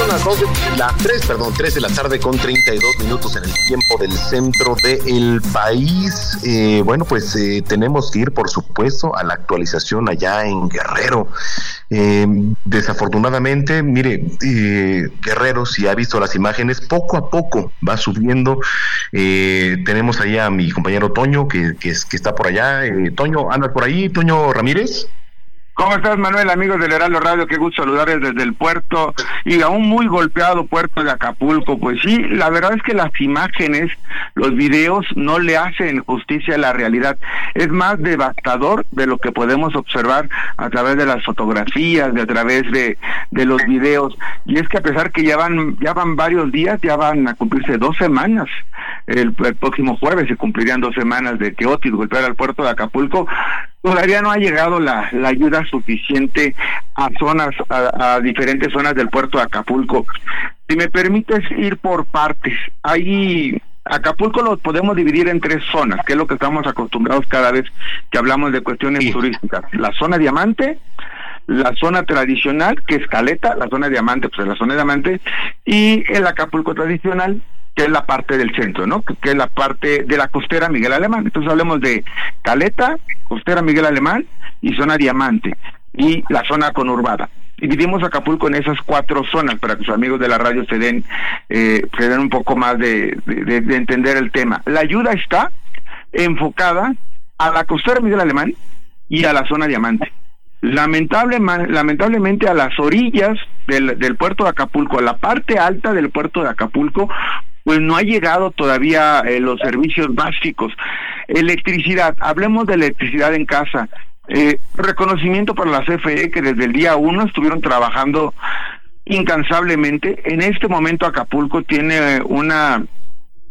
Son las 2 de las 3, perdón, 3 de la tarde con 32 minutos en el tiempo del centro del país. Eh, bueno, pues eh, tenemos que ir, por supuesto, a la actualización allá en Guerrero. Eh, desafortunadamente, mire, eh, Guerrero, si ha visto las imágenes, poco a poco va subiendo. Eh, tenemos ahí a mi compañero Toño, que, que, es- que está por allá. Toño, ¿andas por ahí? Toño Ramírez. ¿Cómo estás, Manuel, amigos del Heraldo Radio? Qué gusto saludarles desde el puerto y aún muy golpeado puerto de Acapulco. Pues sí, la verdad es que las imágenes, los videos no le hacen justicia a la realidad. Es más devastador de lo que podemos observar a través de las fotografías, de a través de, de los videos. Y es que a pesar que ya van, ya van varios días, ya van a cumplirse dos semanas. El, el próximo jueves se cumplirían dos semanas de que Otis golpeara al puerto de Acapulco. Todavía no ha llegado la, la ayuda suficiente a zonas, a, a diferentes zonas del puerto de Acapulco. Si me permites ir por partes, hay Acapulco lo podemos dividir en tres zonas, que es lo que estamos acostumbrados cada vez que hablamos de cuestiones turísticas. La zona diamante, la zona tradicional, que es Caleta, la zona diamante, pues es la zona diamante, y el Acapulco tradicional, que es la parte del centro, ¿no? Que, que es la parte de la costera Miguel Alemán. Entonces hablemos de Caleta, costera Miguel Alemán y zona diamante, y la zona conurbada. Dividimos Acapulco en esas cuatro zonas para que sus amigos de la radio se den, eh, un poco más de, de- de entender el tema. La ayuda está enfocada a la costera Miguel Alemán y a la zona diamante. Lamentable, lamentablemente a las orillas del puerto de Acapulco, a la parte alta del puerto de Acapulco, pues no ha llegado todavía eh, los servicios básicos. Electricidad, hablemos de electricidad en casa. Eh, reconocimiento para la CFE que desde el día uno estuvieron trabajando incansablemente. En este momento Acapulco tiene una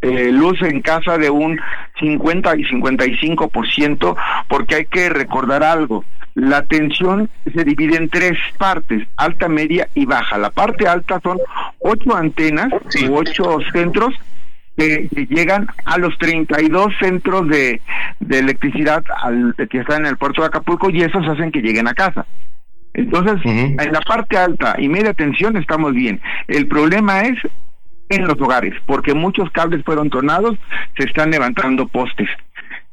eh, luz en casa de un 50 y 55%, porque hay que recordar algo. La tensión se divide en tres partes, alta, media y baja. La parte alta son ocho antenas u ocho centros que, llegan a los 32 centros de, de electricidad al, que están en el puerto de Acapulco y esos hacen que lleguen a casa. Entonces, en la parte alta y media tensión estamos bien. El problema es en los hogares, porque muchos cables fueron tornados, se están levantando postes.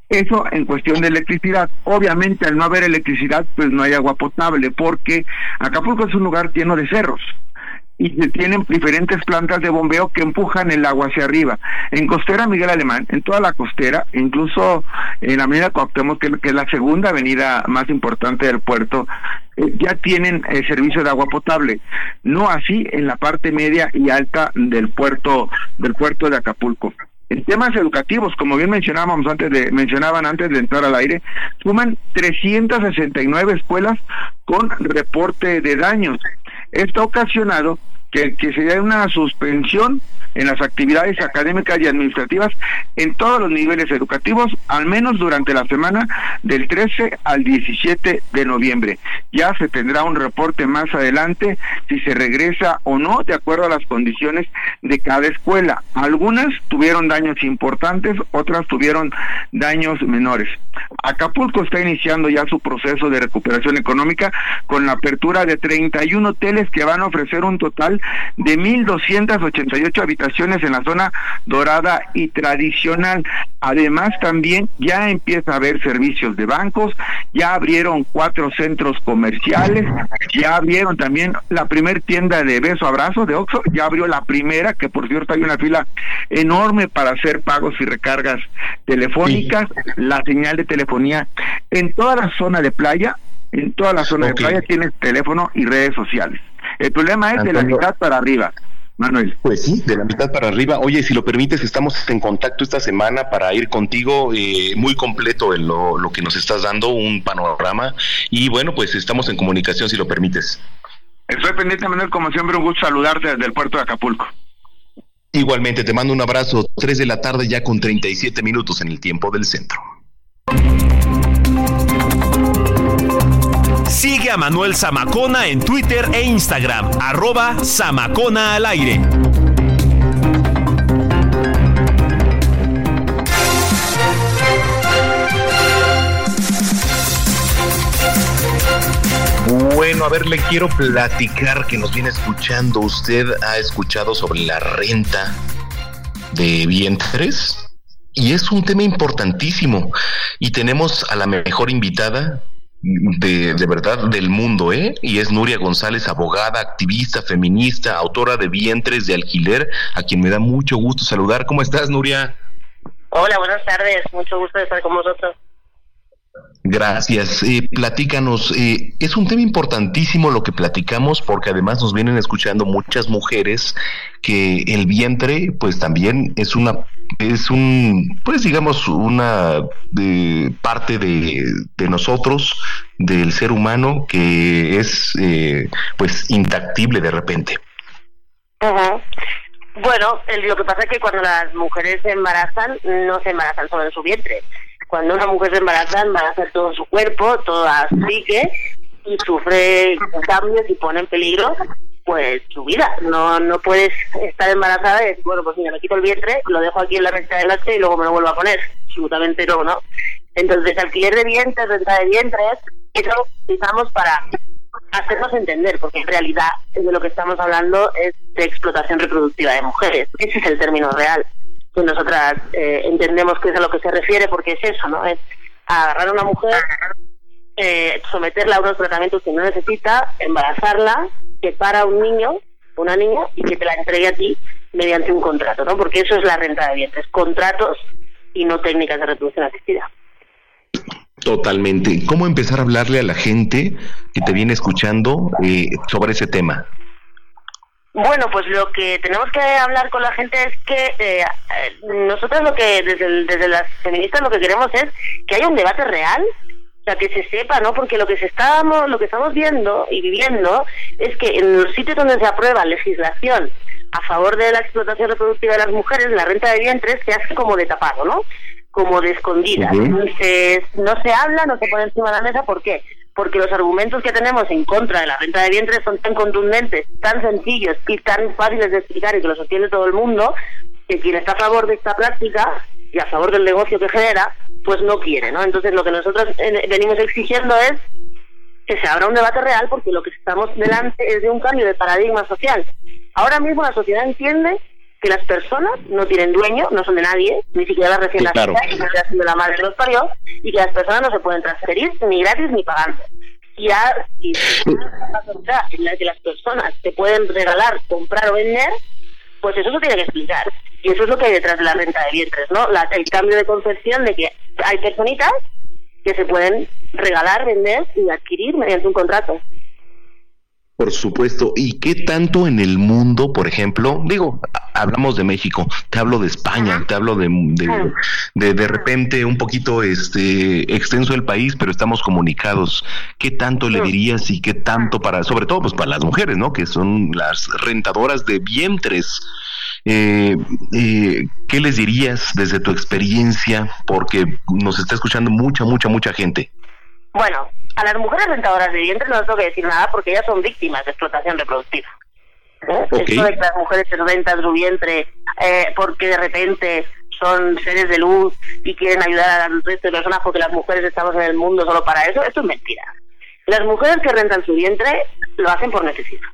Eso en cuestión de electricidad. Obviamente al no haber electricidad, pues no hay agua potable, porque Acapulco es un lugar lleno de cerros y tienen diferentes plantas de bombeo que empujan el agua hacia arriba. En Costera Miguel Alemán, en toda la costera, incluso en la avenida Cuauhtémoc, que, es la segunda avenida más importante del puerto, eh, ya tienen eh, servicio de agua potable. No así en la parte media y alta del puerto del puerto de Acapulco. En temas educativos, como bien mencionábamos antes de mencionaban antes de entrar al aire, suman 369 escuelas con reporte de daños. Esto ha ocasionado que, que se dé una suspensión en las actividades académicas y administrativas en todos los niveles educativos, al menos durante la semana del 13 al 17 de noviembre. Ya se tendrá un reporte más adelante si se regresa o no, de acuerdo a las condiciones de cada escuela. Algunas tuvieron daños importantes, otras tuvieron daños menores. Acapulco está iniciando ya su proceso de recuperación económica con la apertura de 31 hoteles que van a ofrecer un total de 1.288 habitaciones en la zona dorada y tradicional. Además, también ya empieza a haber servicios de bancos, ya abrieron cuatro centros comerciales, ya abrieron también la primer tienda de beso abrazo de Oxxo, ya abrió la primera, que por cierto hay una fila enorme para hacer pagos y recargas telefónicas, la señal de telefonía en toda la zona de playa, en toda la zona de playa tienes teléfono y redes sociales. El problema es de la mitad para arriba. Manuel. Pues sí, de la mitad para arriba. Oye, si lo permites, estamos en contacto esta semana para ir contigo, eh, muy completo en lo, lo, que nos estás dando, un panorama. Y bueno, pues estamos en comunicación, si lo permites. Estoy pendiente, Manuel, como siempre, un gusto saludarte desde el puerto de Acapulco. Igualmente, te mando un abrazo. Tres de la tarde ya con 37 minutos en el tiempo del centro. Sigue a Manuel Zamacona en Twitter e Instagram, arroba Zamacona al aire. Bueno, a ver, le quiero platicar que nos viene escuchando. ¿Usted ha escuchado sobre la renta de vientres? Y es un tema importantísimo. Y tenemos a la mejor invitada, de, de, verdad del mundo, ¿eh? Y es Nuria González, abogada, activista, feminista, autora de Vientres de Alquiler, a quien me da mucho gusto saludar. ¿Cómo estás, Nuria? Hola, buenas tardes, mucho gusto de estar con vosotros. Gracias. Eh, platícanos, eh, es un tema importantísimo lo que platicamos porque además nos vienen escuchando muchas mujeres que el vientre pues también es una es un pues digamos una de, parte de, de, nosotros del ser humano que es eh, pues intactible de repente. Bueno, lo que pasa es que cuando las mujeres se embarazan no se embarazan solo en su vientre cuando una mujer se embaraza, embaraza todo su cuerpo, toda psique y sufre cambios y pone en peligro pues su vida. No no puedes estar embarazada y decir, bueno, pues mira, me quito el vientre, lo dejo aquí en la renta del leche y luego me lo vuelvo a poner. Absolutamente no, ¿no? Entonces, alquiler de vientres, renta de vientres, eso utilizamos para hacernos entender, porque en realidad de lo que estamos hablando es de explotación reproductiva de mujeres. Ese es el término real que nosotras eh, entendemos que es a lo que se refiere, porque es eso, ¿no? Es agarrar a una mujer, eh, someterla a unos tratamientos que no necesita, embarazarla, que para un niño, una niña, y que te la entregue a ti mediante un contrato, ¿no? Porque eso es la renta de vientres, contratos y no técnicas de reproducción asistida. Totalmente. ¿Cómo empezar a hablarle a la gente que te viene escuchando eh, sobre ese tema? Bueno, pues lo que tenemos que hablar con la gente es que eh, nosotros lo que desde, desde las feministas lo que queremos es que haya un debate real, sea, que se sepa, ¿no? Porque lo que se estamos, lo que estamos viendo y viviendo es que en los sitios donde se aprueba legislación a favor de la explotación reproductiva de las mujeres, la renta de vientres se hace como de tapado, ¿no? Como de escondida. Entonces, no se habla, no se pone encima de la mesa, ¿por qué? porque los argumentos que tenemos en contra de la renta de vientres son tan contundentes, tan sencillos y tan fáciles de explicar y que lo sostiene todo el mundo, que quien está a favor de esta práctica y a favor del negocio que genera, pues no quiere, ¿no? Entonces lo que nosotros eh, venimos exigiendo es que se abra un debate real porque lo que estamos delante es de un cambio de paradigma social. Ahora mismo la sociedad entiende que las personas no tienen dueño, no son de nadie, ni siquiera las recién nacidas, ni siquiera de la madre que los parió, y que las personas no se pueden transferir ni gratis ni pagando. Y ya, si en la que las personas te pueden regalar, comprar o vender, pues eso se tiene que explicar. Y eso es lo que hay detrás de la renta de vientres, ¿no? La, el cambio de concepción de que hay personitas que se pueden regalar, vender y adquirir mediante un contrato. Por supuesto. ¿Y qué tanto en el mundo, por ejemplo? Digo, hablamos de México, te hablo de España, te hablo de de, de, repente un poquito este extenso el país, pero estamos comunicados. ¿Qué tanto le dirías y qué tanto para, sobre todo pues para las mujeres, ¿no? Que son las rentadoras de vientres. Eh, eh, ¿Qué les dirías desde tu experiencia? Porque nos está escuchando mucha, mucha, mucha gente. Bueno, a las mujeres rentadoras de vientre no tengo que decir nada porque ellas son víctimas de explotación reproductiva. ¿Eh? Esto de que las mujeres se rentan su vientre eh, porque de repente son seres de luz y quieren ayudar al resto de personas porque las mujeres estamos en el mundo solo para eso, esto es mentira. Las mujeres que rentan su vientre lo hacen por necesidad.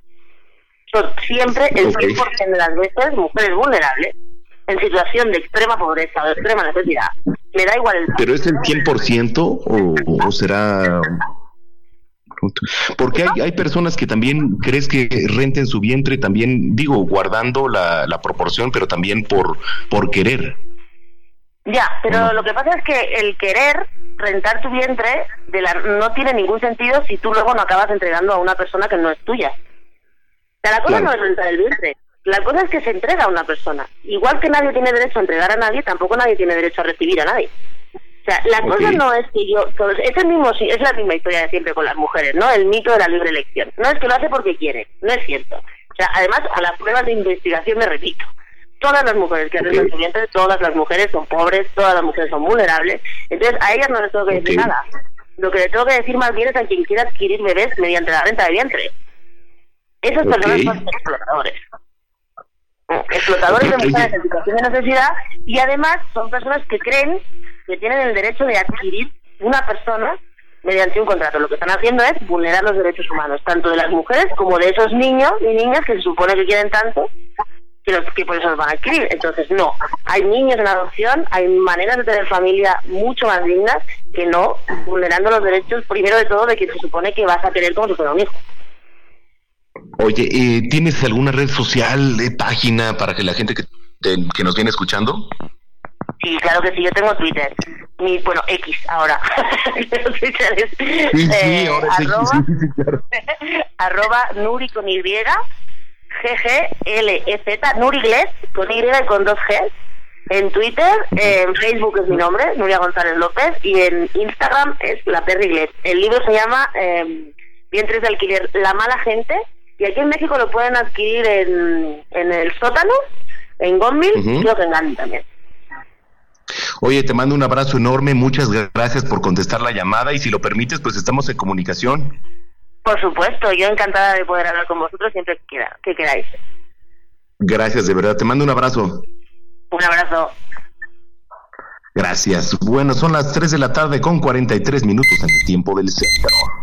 Son siempre el 100% de las veces mujeres vulnerables en situación de extrema pobreza o de extrema necesidad, me da igual el... ¿Pero es el 100% o, o será...? Porque hay, hay personas que también crees que renten su vientre, también digo, guardando la, la proporción, pero también por, por querer. Ya, pero lo que pasa es que el querer rentar tu vientre de la, no tiene ningún sentido si tú luego no acabas entregando a una persona que no es tuya. O sea, la cosa no es rentar el vientre, la cosa es que se entrega a una persona. Igual que nadie tiene derecho a entregar a nadie, tampoco nadie tiene derecho a recibir a nadie. O sea, la cosa no es que yo, es el mismo, es la misma historia de siempre con las mujeres, ¿no? El mito de la libre elección. No es que lo hace porque quiere, no es cierto. O sea, además a las pruebas de investigación me repito. Todas las mujeres que hacen su vientre, todas las mujeres son pobres, todas las mujeres son vulnerables. Entonces a ellas no les tengo que decir nada. Lo que les tengo que decir más bien es a quien quiera adquirir bebés mediante la renta de vientre. Esas personas son explotadores explotadores de mujeres en situación de necesidad y además son personas que creen que tienen el derecho de adquirir una persona mediante un contrato. Lo que están haciendo es vulnerar los derechos humanos, tanto de las mujeres como de esos niños y niñas que se supone que quieren tanto que, los, que por eso los van a adquirir. Entonces, no, hay niños en adopción, hay maneras de tener familia mucho más dignas que no vulnerando los derechos, primero de todo, de que se supone que vas a tener como si fuera un hijo. Oye, eh, ¿tienes alguna red social, de página para que la gente que, que nos viene escuchando? Sí, claro que sí, yo tengo Twitter. Mi, bueno, X ahora. Twitter es sí, sí, eh, ahora arroba, sí, arroba Nuri con Y, G G L E con Y y con dos G. En Twitter, en Facebook es mi nombre, Nuria González López, y en Instagram es La Perry Gles. El libro se llama eh, Vientres de Alquiler, La Mala Gente, y aquí en México lo pueden adquirir en, en el sótano, en Gonville, y creo que en Gandhi también. Oye, te mando un abrazo enorme, muchas gracias por contestar la llamada y si lo permites, pues estamos en comunicación. Por supuesto, yo encantada de poder hablar con vosotros siempre que, quiera, que queráis. Gracias, de verdad, te mando un abrazo. Un abrazo. Gracias. Bueno, son las 3 de la tarde con 43 minutos en el tiempo del centro.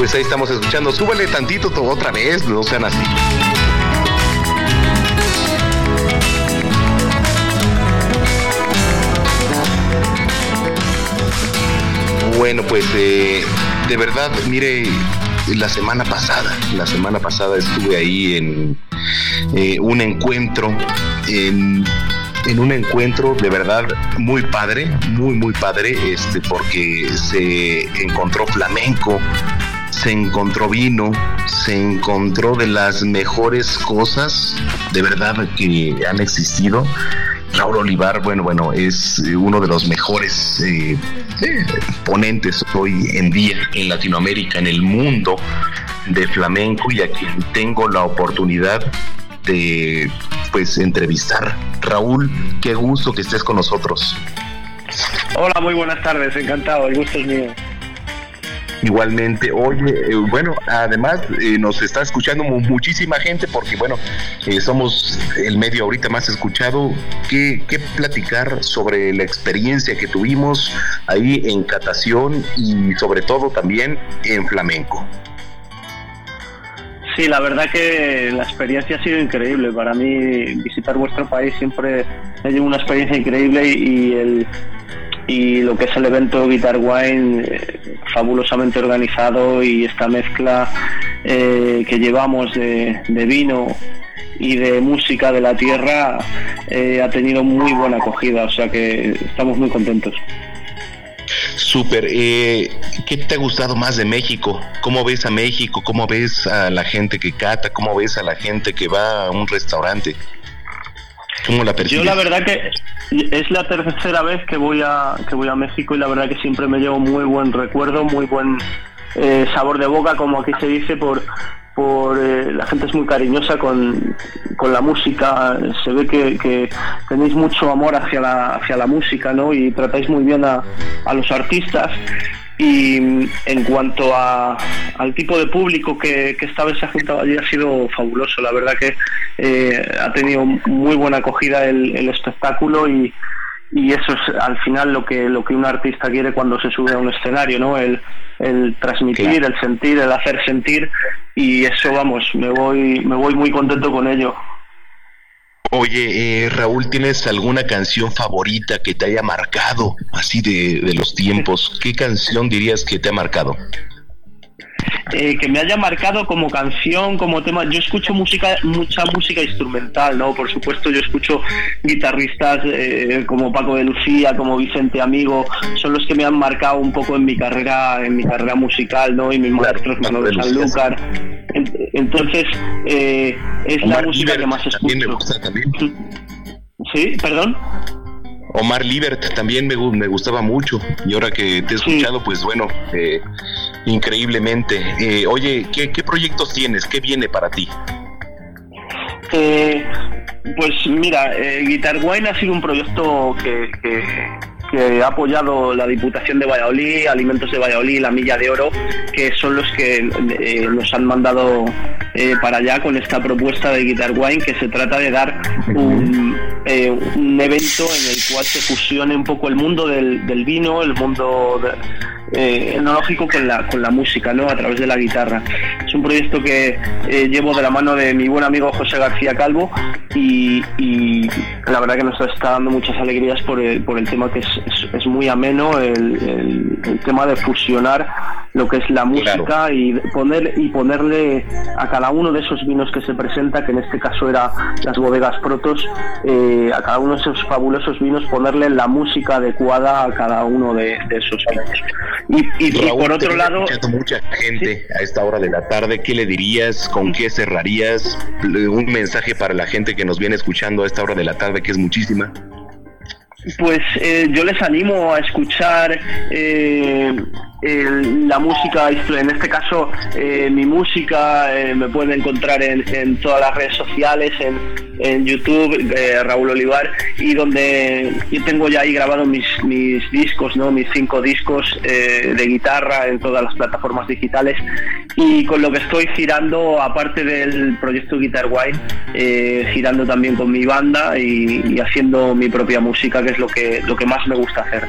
Pues ahí estamos escuchando. Súbale tantito otra vez, no sean así. Bueno, pues eh, de verdad, mire, la semana pasada, la semana pasada estuve ahí en eh, un encuentro, en, en, un encuentro de verdad muy padre, muy, muy padre, este, porque se encontró flamenco, se encontró vino, se encontró de las mejores cosas de verdad que han existido. Raúl Olivar, bueno, bueno, es uno de los mejores eh, ponentes hoy en día en Latinoamérica, en el mundo de flamenco y a quien tengo la oportunidad de pues entrevistar. Raúl, qué gusto que estés con nosotros. Hola, muy buenas tardes, encantado, el gusto es mío. Igualmente, oye, eh, bueno, además eh, nos está escuchando muchísima gente porque, bueno, eh, somos el medio ahorita más escuchado. ¿Qué, ¿Qué platicar sobre la experiencia que tuvimos ahí en catación y sobre todo también en flamenco? Sí, la verdad que la experiencia ha sido increíble. Para mí visitar vuestro país siempre ha sido una experiencia increíble y, el y lo que es el evento Guitar Wine eh, fabulosamente organizado y esta mezcla eh, que llevamos de, vino y de música de la tierra eh, ha tenido muy buena acogida, o sea que estamos muy contentos. Súper. Eh, ¿Qué te ha gustado más de México? ¿Cómo ves a México? ¿Cómo ves a la gente que cata? ¿Cómo ves a la gente que va a un restaurante? ¿Cómo la percibes? Yo la verdad que es la tercera vez que voy a que voy a México y la verdad que siempre me llevo muy buen recuerdo, muy buen eh, sabor de boca, como aquí se dice, por por eh, la gente es muy cariñosa con, la música, se ve que, tenéis mucho amor hacia la, hacia la música ¿no? y tratáis muy bien a, los artistas. Y en cuanto a, al tipo de público que, que esta vez se ha juntado allí ha sido fabuloso. La verdad que eh, ha tenido muy buena acogida el, el espectáculo y, y eso es al final lo que lo que un artista quiere cuando se sube a un escenario no el, el transmitir el sentir el hacer sentir. Y eso vamos me voy me voy muy contento con ello Oye, eh, Raúl, ¿tienes alguna canción favorita que te haya marcado así de, de los tiempos? ¿Qué canción dirías que te ha marcado? Eh, que me haya marcado como canción, como tema. Yo escucho música, mucha música instrumental, ¿no? Por supuesto, yo escucho guitarristas eh, como Paco de Lucía, como Vicente Amigo, son los que me han marcado un poco en mi carrera, en mi carrera musical, ¿no? Y mis maestros Manuel de Sanlúcar. Entonces, eh, es la música que más escucho. Me gusta también. Sí, perdón. Omar Libert también me, me, gustaba mucho y ahora que te he escuchado, pues bueno, eh, increíblemente. Eh, oye, ¿qué, ¿qué, proyectos tienes? ¿Qué viene para ti? Eh, pues mira, Guitar Wine ha sido un proyecto que, que que ha apoyado la Diputación de Valladolid, Alimentos de Valladolid, la Milla de Oro, que son los que eh, nos han mandado eh, para allá con esta propuesta de Guitar Wine, que se trata de dar un, eh, evento en el cual se fusione un poco el mundo del, vino, el mundo enológico con la, con la música, ¿no? a través de la guitarra. Es un proyecto que llevo de la mano de mi buen amigo José García Calvo y, la verdad que nos está dando muchas alegrías por por el tema que es es, muy ameno el, tema de fusionar lo que es la música y poner y ponerle a cada uno de esos vinos que se presenta, que en este caso era las bodegas protos, eh, a cada uno de esos fabulosos vinos ponerle la música adecuada a cada uno de, esos vinos. Y, por otro lado, mucha gente a esta hora de la tarde, ¿qué le dirías? ¿Con qué cerrarías? Un mensaje para la gente que nos viene escuchando a esta hora de la tarde, que es muchísima. Pues eh, yo les animo a escuchar eh, la música, en este caso eh, mi música eh, me pueden encontrar en, todas las redes sociales, en, YouTube, Raúl Olivar, y donde yo tengo ya ahí grabados mis, mis discos, ¿no? mis cinco discos de guitarra en todas las plataformas digitales, y con lo que estoy girando, aparte del proyecto Guitar Wine, girando también con mi banda y, haciendo mi propia música, que es lo que, lo que más me gusta hacer.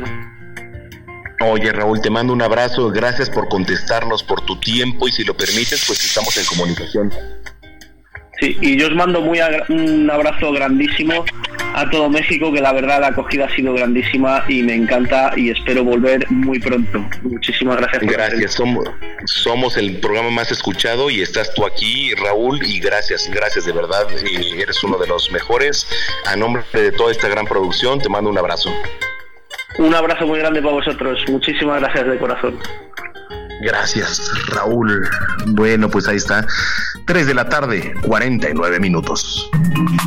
Oye Raúl, te mando un abrazo, gracias por contestarnos, por tu tiempo y si lo permites, pues estamos en comunicación. Sí, y yo os mando muy un abrazo grandísimo a todo México, que la verdad la acogida ha sido grandísima y me encanta y espero volver muy pronto. Muchísimas gracias. gracias, somos, somos el programa más escuchado y estás tú aquí, Raúl, y gracias, gracias de verdad, eres uno de los mejores. A nombre de toda esta gran producción, te mando un abrazo. Un abrazo muy grande para vosotros. Muchísimas gracias de corazón. Gracias, Raúl. Bueno, pues ahí está. 3 de la tarde, 49 minutos.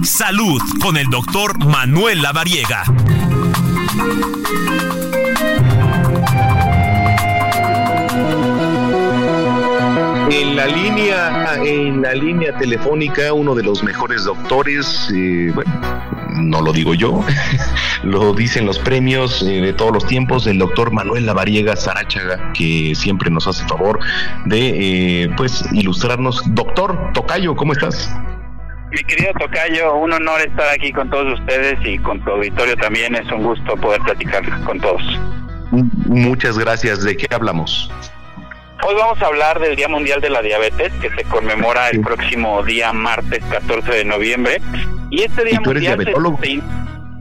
Salud con el doctor Manuel Lavariega. En la línea, en la línea telefónica, uno de los mejores doctores, eh, bueno, no lo digo yo, lo dicen los premios eh, de todos los tiempos, el doctor Manuel Lavariega Sarachaga, que siempre nos hace favor de, eh, pues, ilustrarnos. Doctor Tocayo, ¿cómo estás? Mi querido Tocayo, un honor estar aquí con todos ustedes y con tu auditorio también. Es un gusto poder platicar con todos. Muchas gracias. ¿De qué hablamos? Hoy vamos a hablar del Día Mundial de la Diabetes, que se conmemora el próximo día martes 14 de noviembre. Y este Día ¿Y tú eres Mundial... diabetólogo? se-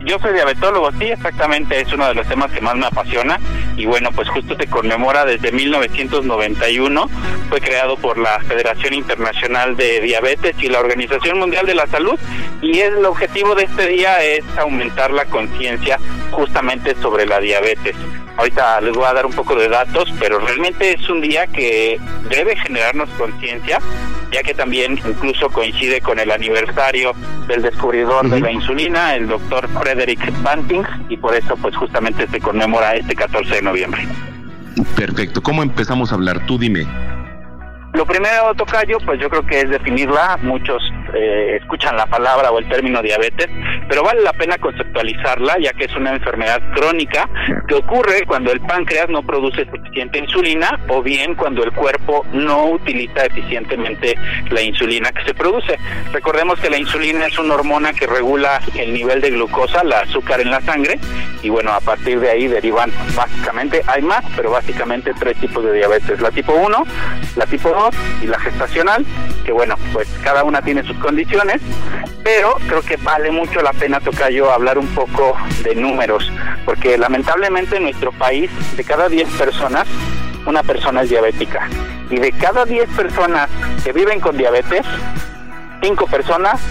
yo soy diabetólogo, sí, exactamente, es uno de los temas que más me apasiona. Y bueno, pues justo se conmemora desde 1991, fue creado por la Federación Internacional de Diabetes y la Organización Mundial de la Salud. Y el objetivo de este día es aumentar la conciencia justamente sobre la diabetes. Ahorita les voy a dar un poco de datos, pero realmente es un día que debe generarnos conciencia, ya que también incluso coincide con el aniversario del descubridor de la insulina, el doctor Frederick Banting, y por eso pues justamente se conmemora este 14 de noviembre. Perfecto. ¿Cómo empezamos a hablar? Tú dime. Lo primero, Tocayo, pues yo creo que es definirla. Muchos eh, escuchan la palabra o el término diabetes, pero vale la pena conceptualizarla, ya que es una enfermedad crónica que ocurre cuando el páncreas no produce suficiente insulina o bien cuando el cuerpo no utiliza eficientemente la insulina que se produce. Recordemos que la insulina es una hormona que regula el nivel de glucosa, la azúcar en la sangre, y bueno, a partir de ahí derivan básicamente, hay más, pero básicamente tres tipos de diabetes. La tipo 1, la tipo 2 y la gestacional, que bueno, pues cada una tiene sus condiciones, pero creo que vale mucho la pena tocar yo hablar un poco de números, porque lamentablemente en nuestro país, de cada 10 personas, una persona es diabética. Y de cada 10 personas que viven con diabetes, 5 personas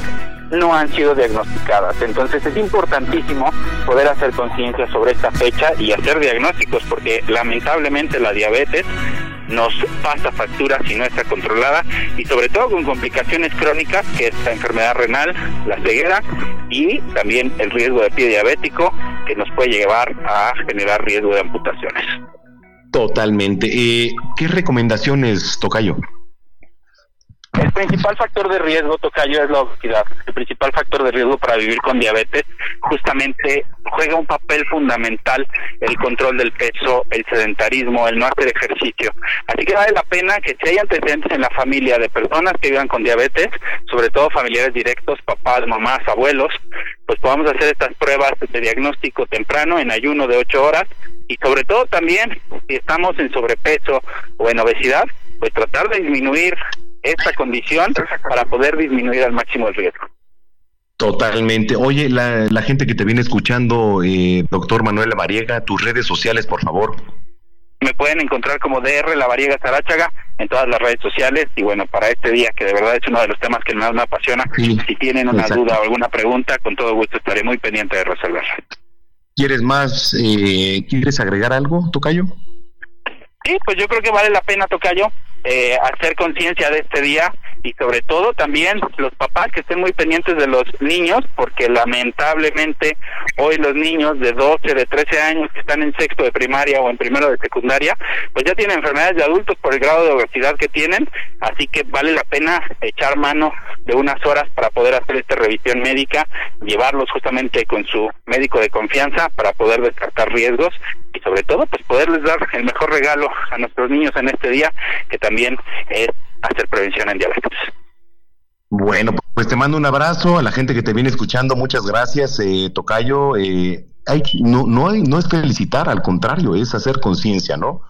no han sido diagnosticadas. Entonces es importantísimo poder hacer conciencia sobre esta fecha y hacer diagnósticos, porque lamentablemente la diabetes nos pasa factura si no está controlada y sobre todo con complicaciones crónicas que es la enfermedad renal, la ceguera y también el riesgo de pie diabético que nos puede llevar a generar riesgo de amputaciones. Totalmente. Eh, ¿Qué recomendaciones, Tocayo? El principal factor de riesgo, Tocayo, es la obesidad. El principal factor de riesgo para vivir con diabetes justamente juega un papel fundamental el control del peso, el sedentarismo, el no hacer ejercicio. Así que vale la pena que si hay antecedentes en la familia de personas que vivan con diabetes, sobre todo familiares directos, papás, mamás, abuelos, pues podamos hacer estas pruebas de diagnóstico temprano en ayuno de 8 horas y sobre todo también si estamos en sobrepeso o en obesidad, pues tratar de disminuir esta condición para poder disminuir al máximo el riesgo. Totalmente. Oye, la, la gente que te viene escuchando, eh, doctor Manuel Lavariega, tus redes sociales, por favor. Me pueden encontrar como DR La Variega Saráchaga en todas las redes sociales y bueno, para este día que de verdad es uno de los temas que más me apasiona, si tienen una exacto. duda o alguna pregunta, con todo gusto estaré muy pendiente de resolverla. ¿Quieres más? Eh, ¿Quieres agregar algo, Tocayo? Sí, pues yo creo que vale la pena, Tocayo, eh, hacer conciencia de este día y sobre todo también los papás que estén muy pendientes de los niños, porque lamentablemente hoy los niños de 12, de 13 años que están en sexto de primaria o en primero de secundaria, pues ya tienen enfermedades de adultos por el grado de obesidad que tienen, así que vale la pena echar mano de unas horas para poder hacer esta revisión médica, llevarlos justamente con su médico de confianza para poder descartar riesgos y sobre todo pues poderles dar el mejor regalo a nuestros niños en este día, que también es hacer prevención en diabetes. Bueno, pues te mando un abrazo a la gente que te viene escuchando. Muchas gracias, eh, Tocayo. Eh, hay, no, no, hay- no es felicitar, al contrario, es hacer conciencia, ¿no?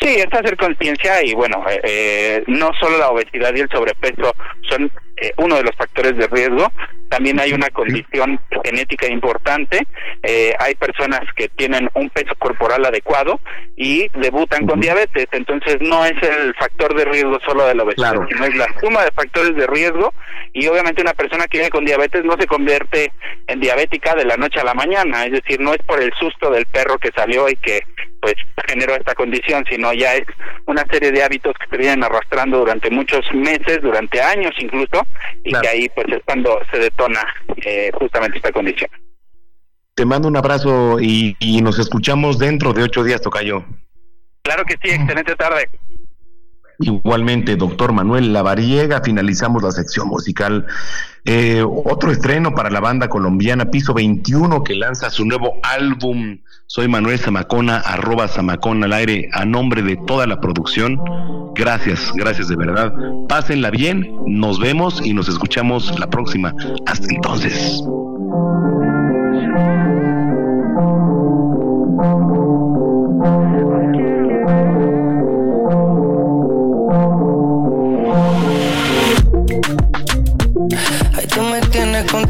Sí, es hacer conciencia y bueno, eh, eh, no solo la obesidad y el sobrepeso son eh, uno de los factores de riesgo, también hay una condición genética importante. Eh, hay personas que tienen un peso corporal adecuado y debutan con diabetes. Entonces no es el factor de riesgo solo de la obesidad, sino es la suma de factores de riesgo y obviamente una persona que viene con diabetes no se convierte en diabética de la noche a la mañana. Es decir, no es por el susto del perro que salió y que pues generó esta condición, sino ya es una serie de hábitos que se vienen arrastrando durante muchos meses, durante años incluso, y que ahí pues es cuando se detona eh, justamente esta condición. Te mando un abrazo y, y nos escuchamos dentro de ocho días, Tocayo. Claro que sí, excelente tarde. Igualmente, doctor Manuel Lavariega, finalizamos la sección musical. Eh, otro estreno para la banda colombiana Piso 21 que lanza su nuevo álbum. Soy Manuel Zamacona, arroba Zamacona al aire, a nombre de toda la producción. Gracias, gracias de verdad. Pásenla bien, nos vemos y nos escuchamos la próxima. Hasta entonces.